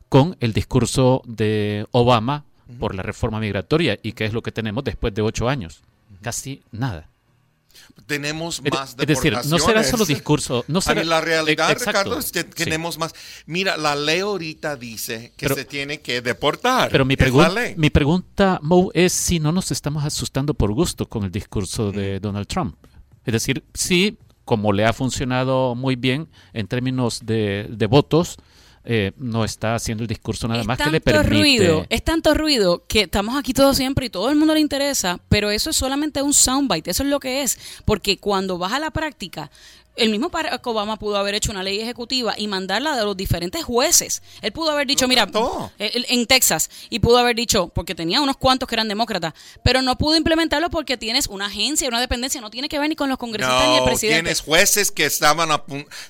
con el discurso de Obama por la reforma migratoria y que es lo que tenemos después de ocho años. Casi nada. Tenemos más es decir, no será solo discurso, no será- la realidad, Exacto. Ricardo, es que Sí. tenemos más. Mira, la ley ahorita dice que Pero- se tiene que deportar. Pero mi, pregun- mi pregunta, Mo, es si no nos estamos asustando por gusto con el discurso de Donald Trump. Es decir, sí, como le ha funcionado muy bien en términos de, de votos, eh, no está haciendo el discurso nada es más que le tanto permite. ruido, es tanto ruido que estamos aquí todos siempre y todo el mundo le interesa, pero eso es solamente un soundbite, eso es lo que es, porque cuando vas a la práctica, el mismo Barack Obama pudo haber hecho una ley ejecutiva y mandarla a los diferentes jueces. Él pudo haber dicho, mira, en Texas, y pudo haber dicho, porque tenía unos cuantos que eran demócratas, pero no pudo implementarlo porque tienes una agencia, una dependencia, no tiene que ver ni con los congresistas ni el presidente. tienes jueces que estaban a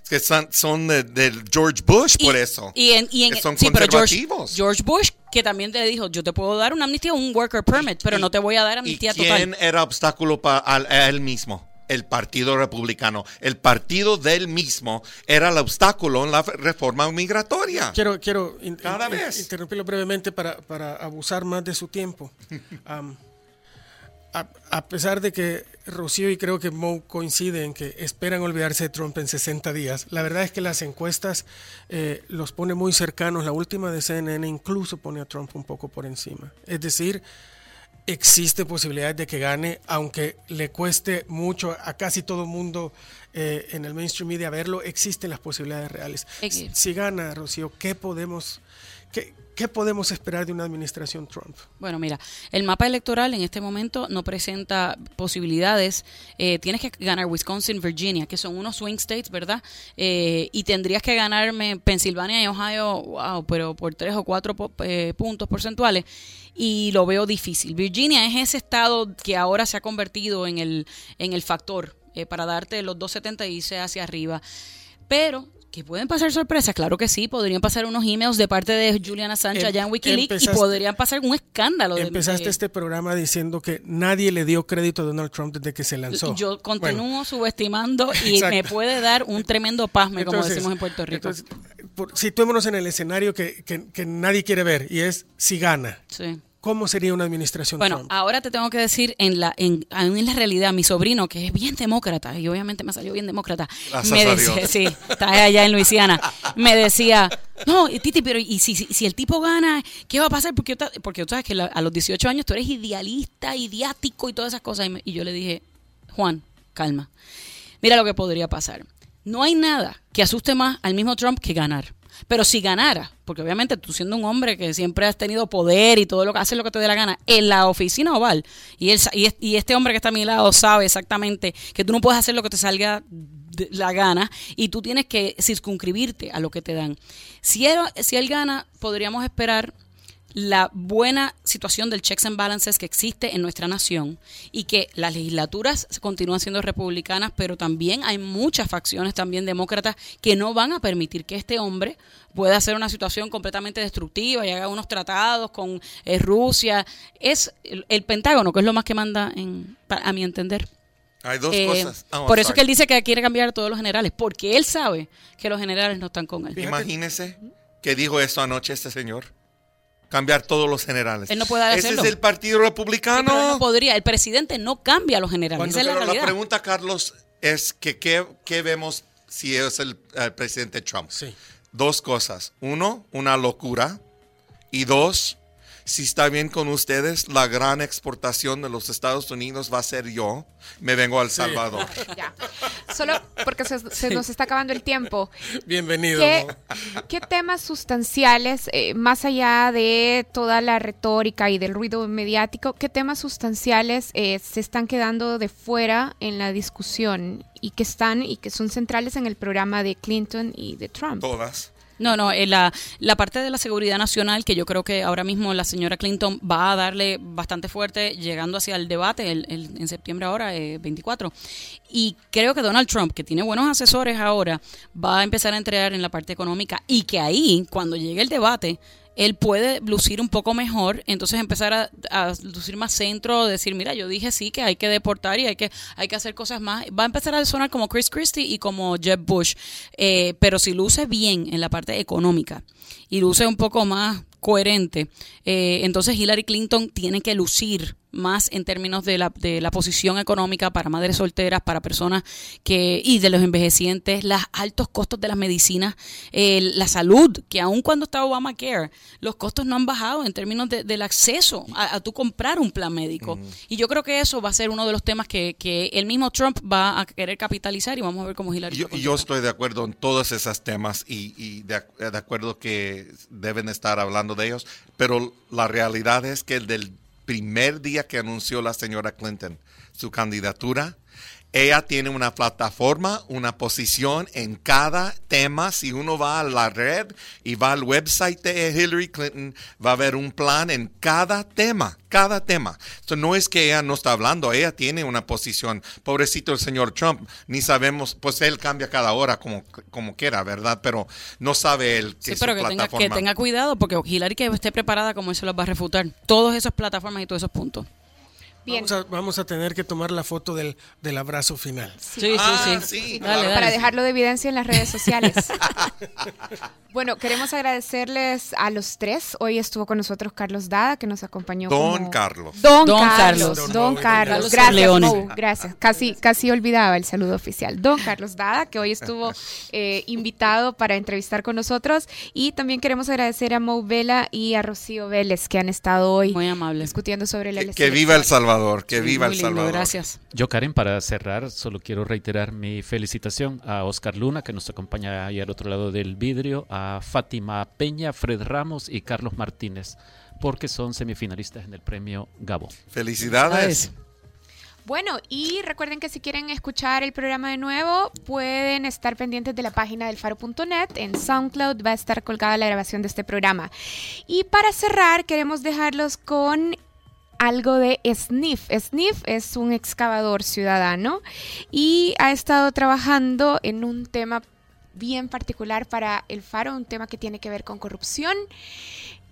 que son, son de, del George Bush por eso. Y en, y en- que son sí, pero George, conservativos. George Bush, que también te dijo, yo te puedo dar una amnistía, un worker permit, pero no te voy a dar ¿Y amnistía quién total. era obstáculo para él mismo? El Partido Republicano. El partido del mismo era el obstáculo en la reforma migratoria. Quiero, quiero in- Cada in- vez. interrumpirlo brevemente para, para abusar más de su tiempo. A, a pesar de que Rocío y creo que Mo coinciden en que esperan olvidarse de Trump en 60 días, la verdad es que las encuestas eh, los pone muy cercanos. La última de CNN incluso pone a Trump un poco por encima. Es decir, existe posibilidad de que gane, aunque le cueste mucho a casi todo el mundo eh, en el mainstream media verlo, existen las posibilidades reales. Ex- Si gana, Rocío, ¿qué podemos, qué, qué podemos esperar de una administración Trump? Bueno, mira, el mapa electoral en este momento no presenta posibilidades. Eh, tienes que ganar Wisconsin, Virginia, que son unos swing states, ¿verdad? Eh, y tendrías que ganarme Pensilvania y Ohio, wow, pero por tres o cuatro eh, puntos porcentuales. Y lo veo difícil. Virginia es ese estado que ahora se ha convertido en el, en el factor para darte los 270 y irse hacia arriba. Pero que pueden pasar sorpresas, claro que sí, podrían pasar unos emails de parte de Julian Assange Em- allá en Wikileaks y podrían pasar un escándalo. Empezaste de- este programa diciendo que nadie le dio crédito a Donald Trump desde que se lanzó. Yo continúo Bueno, subestimando y Exacto. me puede dar un tremendo pasme, como entonces- decimos en Puerto Rico. entonces, por- situémonos en el escenario que, que- que nadie quiere ver y es si gana. Sí. ¿Cómo sería una administración Bueno, Trump? ahora te tengo que decir en la en, en la realidad, mi sobrino, que es bien demócrata, y obviamente me salió bien demócrata, Gracias me decía, sí, está allá en Luisiana, me decía, no, Titi, pero y si, si, si el tipo gana, ¿qué va a pasar? Porque, tú- porque tú sabes que la- a los 18 años tú eres idealista, idiático y todas esas cosas. Y, me- y yo le dije, Juan, calma. Mira lo que podría pasar. No hay nada que asuste más al mismo Trump que ganar. Pero si ganara, porque obviamente tú siendo un hombre que siempre has tenido poder y todo lo que hace lo que te dé la gana, en la oficina oval, y, él, y, es- y este hombre que está a mi lado sabe exactamente que tú no puedes hacer lo que te salga la gana y tú tienes que circunscribirte a lo que te dan. Si él, si él gana, podríamos esperar la buena situación del checks and balances que existe en nuestra nación y que las legislaturas continúan siendo republicanas, pero también hay muchas facciones también demócratas que no van a permitir que este hombre pueda hacer una situación completamente destructiva y haga unos tratados con eh, Rusia. Es el, el Pentágono, que es lo más que manda, en, a mi entender. Hay dos Eh, cosas. Oh, por eso es que él dice que quiere cambiar a todos los generales, porque él sabe que los generales no están con él. Imagínese que dijo eso anoche este señor. Cambiar todos los generales. Él no puede Ese hacerlo. es el Partido Sí, Republicano. pero él no podría. El presidente no cambia a los generales. Cuando- Esa es la pero la realidad. pregunta, Carlos, es que ¿qué, qué vemos si es el, el presidente Trump? Sí. Dos cosas. Uno, una locura. Y dos, si está bien con ustedes, la gran exportación de los Estados Unidos va a ser yo. Me vengo al Salvador. Ya. Solo porque se, se nos está acabando el tiempo. Bienvenido. ¿Qué, Mo. qué temas sustanciales, eh, más allá de toda la retórica y del ruido mediático, qué temas sustanciales eh, se están quedando de fuera en la discusión y que están y que son centrales en el programa de Clinton y de Trump? Todas. No, no, eh, la, la parte de la seguridad nacional, que yo creo que ahora mismo la señora Clinton va a darle bastante fuerte llegando hacia el debate el, el- en septiembre ahora, eh, 24. Y creo que Donald Trump, que tiene buenos asesores ahora, va a empezar a entregar en la parte económica y que ahí, cuando llegue el debate, él puede lucir un poco mejor, entonces empezar a, lucir más centro, decir, mira, yo dije sí que hay que deportar y hay que, hay que hacer cosas más. Va a empezar a sonar como Chris Christie y como Jeb Bush, Eh, pero si luce bien en la parte económica y luce un poco más coherente, eh, entonces Hillary Clinton tiene que lucir más en términos de la, de la posición económica para madres solteras, para personas que y de los envejecientes, los altos costos de las medicinas, eh, la salud, que aun cuando está Obamacare, los costos no han bajado en términos de- del acceso a, a tu comprar un plan médico. Y yo creo que eso va a ser uno de los temas que, que el mismo Trump va a querer capitalizar y vamos a ver cómo Hillary Yo, yo estoy de acuerdo en todos esos temas y, y de acuerdo que deben estar hablando de ellos, pero la realidad es que el del primer día que anunció la señora Clinton su candidatura, ella tiene una plataforma, una posición en cada tema. Si uno va a la red y va al website de Hillary Clinton, va a haber un plan en cada tema, cada tema. Esto no es que ella no está hablando, ella tiene una posición. Pobrecito el señor Trump, ni sabemos, pues él cambia cada hora como, como quiera, ¿verdad? Pero no sabe él que Sí, su pero que tenga, que tenga cuidado porque Hillary que esté preparada como él se los va a refutar. Todas esas plataformas y todos esos puntos. Bien. Vamos a, vamos a tener que tomar la foto del, del abrazo final. Sí, Ah, sí, sí, sí. Dale, para dejarlo de evidencia en las redes sociales. bueno, queremos agradecerles a los tres. Hoy estuvo con nosotros Carlos Dada, que nos acompañó. Don como- Carlos. Don, Don Carlos. Carlos. Don Don Carlos. Carlos Gracias. Mo, gracias. Casi, casi olvidaba el saludo oficial. Don Carlos Dada, que hoy estuvo eh, invitado para entrevistar con nosotros. Y también queremos agradecer a Mo Vela y a Rocío Vélez, que han estado hoy Muy amable. discutiendo sobre la Que, elección. que viva El Salvador, que viva Muy El lindo, Salvador. gracias. Yo, Karen, para cerrar, solo quiero reiterar mi felicitación a Oscar Luna, que nos acompaña ahí al otro lado del vidrio, a Fátima Peña, Fred Ramos y Carlos Martínez, porque son semifinalistas en el premio Gabo. Felicidades. Bueno, y recuerden que si quieren escuchar el programa de nuevo, pueden estar pendientes de la página del faro.net. En SoundCloud va a estar colgada la grabación de este programa. Y para cerrar, queremos dejarlos con algo de Sniff. Sniff es un excavador ciudadano y ha estado trabajando en un tema bien particular para el faro, un tema que tiene que ver con corrupción.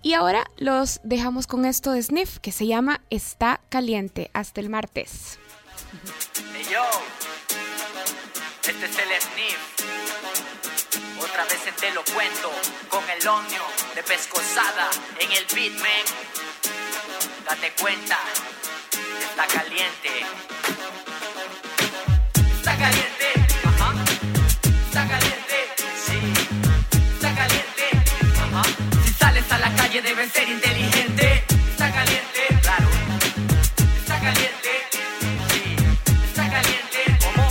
Y ahora los dejamos con esto de Sniff, que se llama Está Caliente. Hasta el martes. Yo, este es el Sniff. Otra vez te lo cuento con el onio de pescosada en el beat, man. Date cuenta, está caliente. Está caliente, ajá. Está caliente, sí. Está caliente, ajá. Si sales a la calle debes ser inteligente. Está caliente, claro. Está caliente, sí. Está caliente, ¿cómo?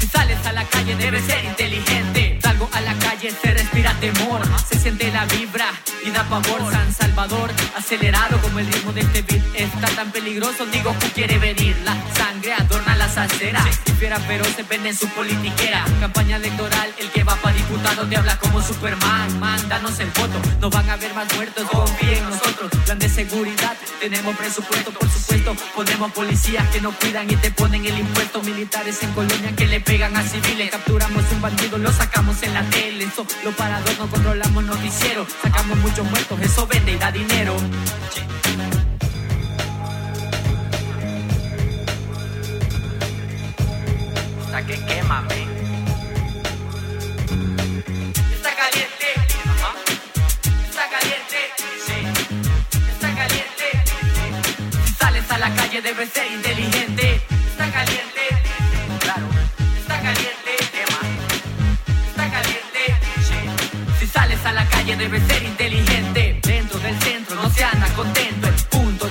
Si sales a la calle debes ser inteligente. Salgo a la calle, se respira temor. Se siente la vibra y da pavor. San Salvador, acelerado como el ritmo de este beat. Está tan peligroso, digo que quiere venir. La sangre adorna las aceras. Fieras feroces venden su politiquera. Campaña electoral, el que va para diputado te habla como Superman. Mándanos el voto, no van a haber más muertos. Confía en nosotros. Plan de seguridad, tenemos presupuesto, por supuesto. Ponemos policías que nos cuidan y te ponen el impuesto. Militares en colonia que le pegan a civiles. Capturamos un bandido, lo sacamos en la tele. Solo para dos no controlamos noticiero. Sacamos muchos muertos, eso vende y da dinero. Está caliente. Está caliente, sí. Está caliente. Sales a la calle debes ser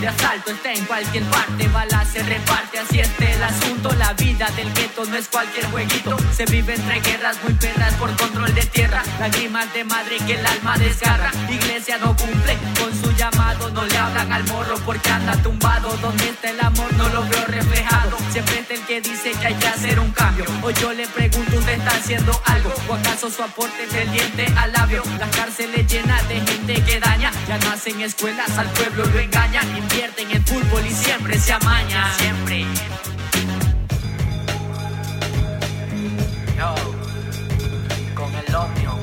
asalto está en cualquier parte, bala se reparte, así está el asunto. La vida del gueto no es cualquier jueguito, se vive entre guerras muy perras por control de tierra. Lágrimas de madre que el alma desgarra. Iglesia no cumple con su llamado, no le hablan al morro porque anda tumbado. Donde está el amor no lo veo reflejado. Siempre está el que dice que hay que hacer un cambio. O yo le pregunto, ¿usted está haciendo algo? ¿O acaso su aporte es del diente al labio? Las cárceles llenas de gente que daña. Ya no hacen escuelas, al pueblo lo engañan. Invierten en fútbol y siempre se amaña. Siempre. Yo, con el odio,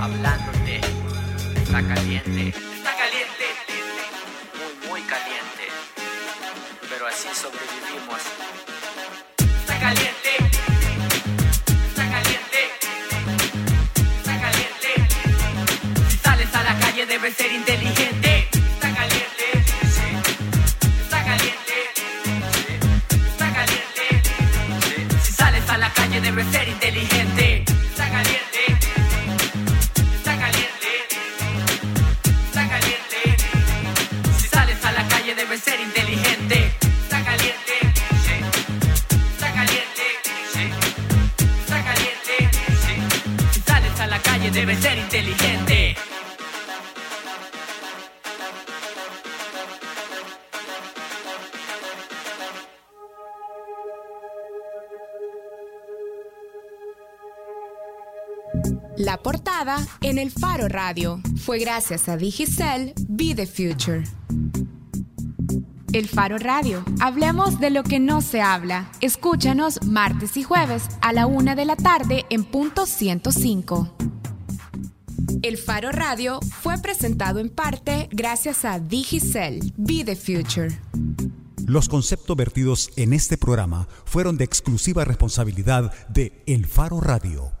hablándote. Está caliente. Está caliente. Muy, muy caliente. Pero así sobrevivimos. Debes ser inteligente. Está caliente. Está caliente. Está caliente. Si sales a la calle debes ser inteligente. En el Faro Radio fue gracias a Digicel Be the Future. El Faro Radio. Hablemos de lo que no se habla. Escúchanos martes y jueves a la una de la tarde en punto 105. El Faro Radio fue presentado en parte gracias a Digicel Be the Future. Los conceptos vertidos en este programa fueron de exclusiva responsabilidad de El Faro Radio.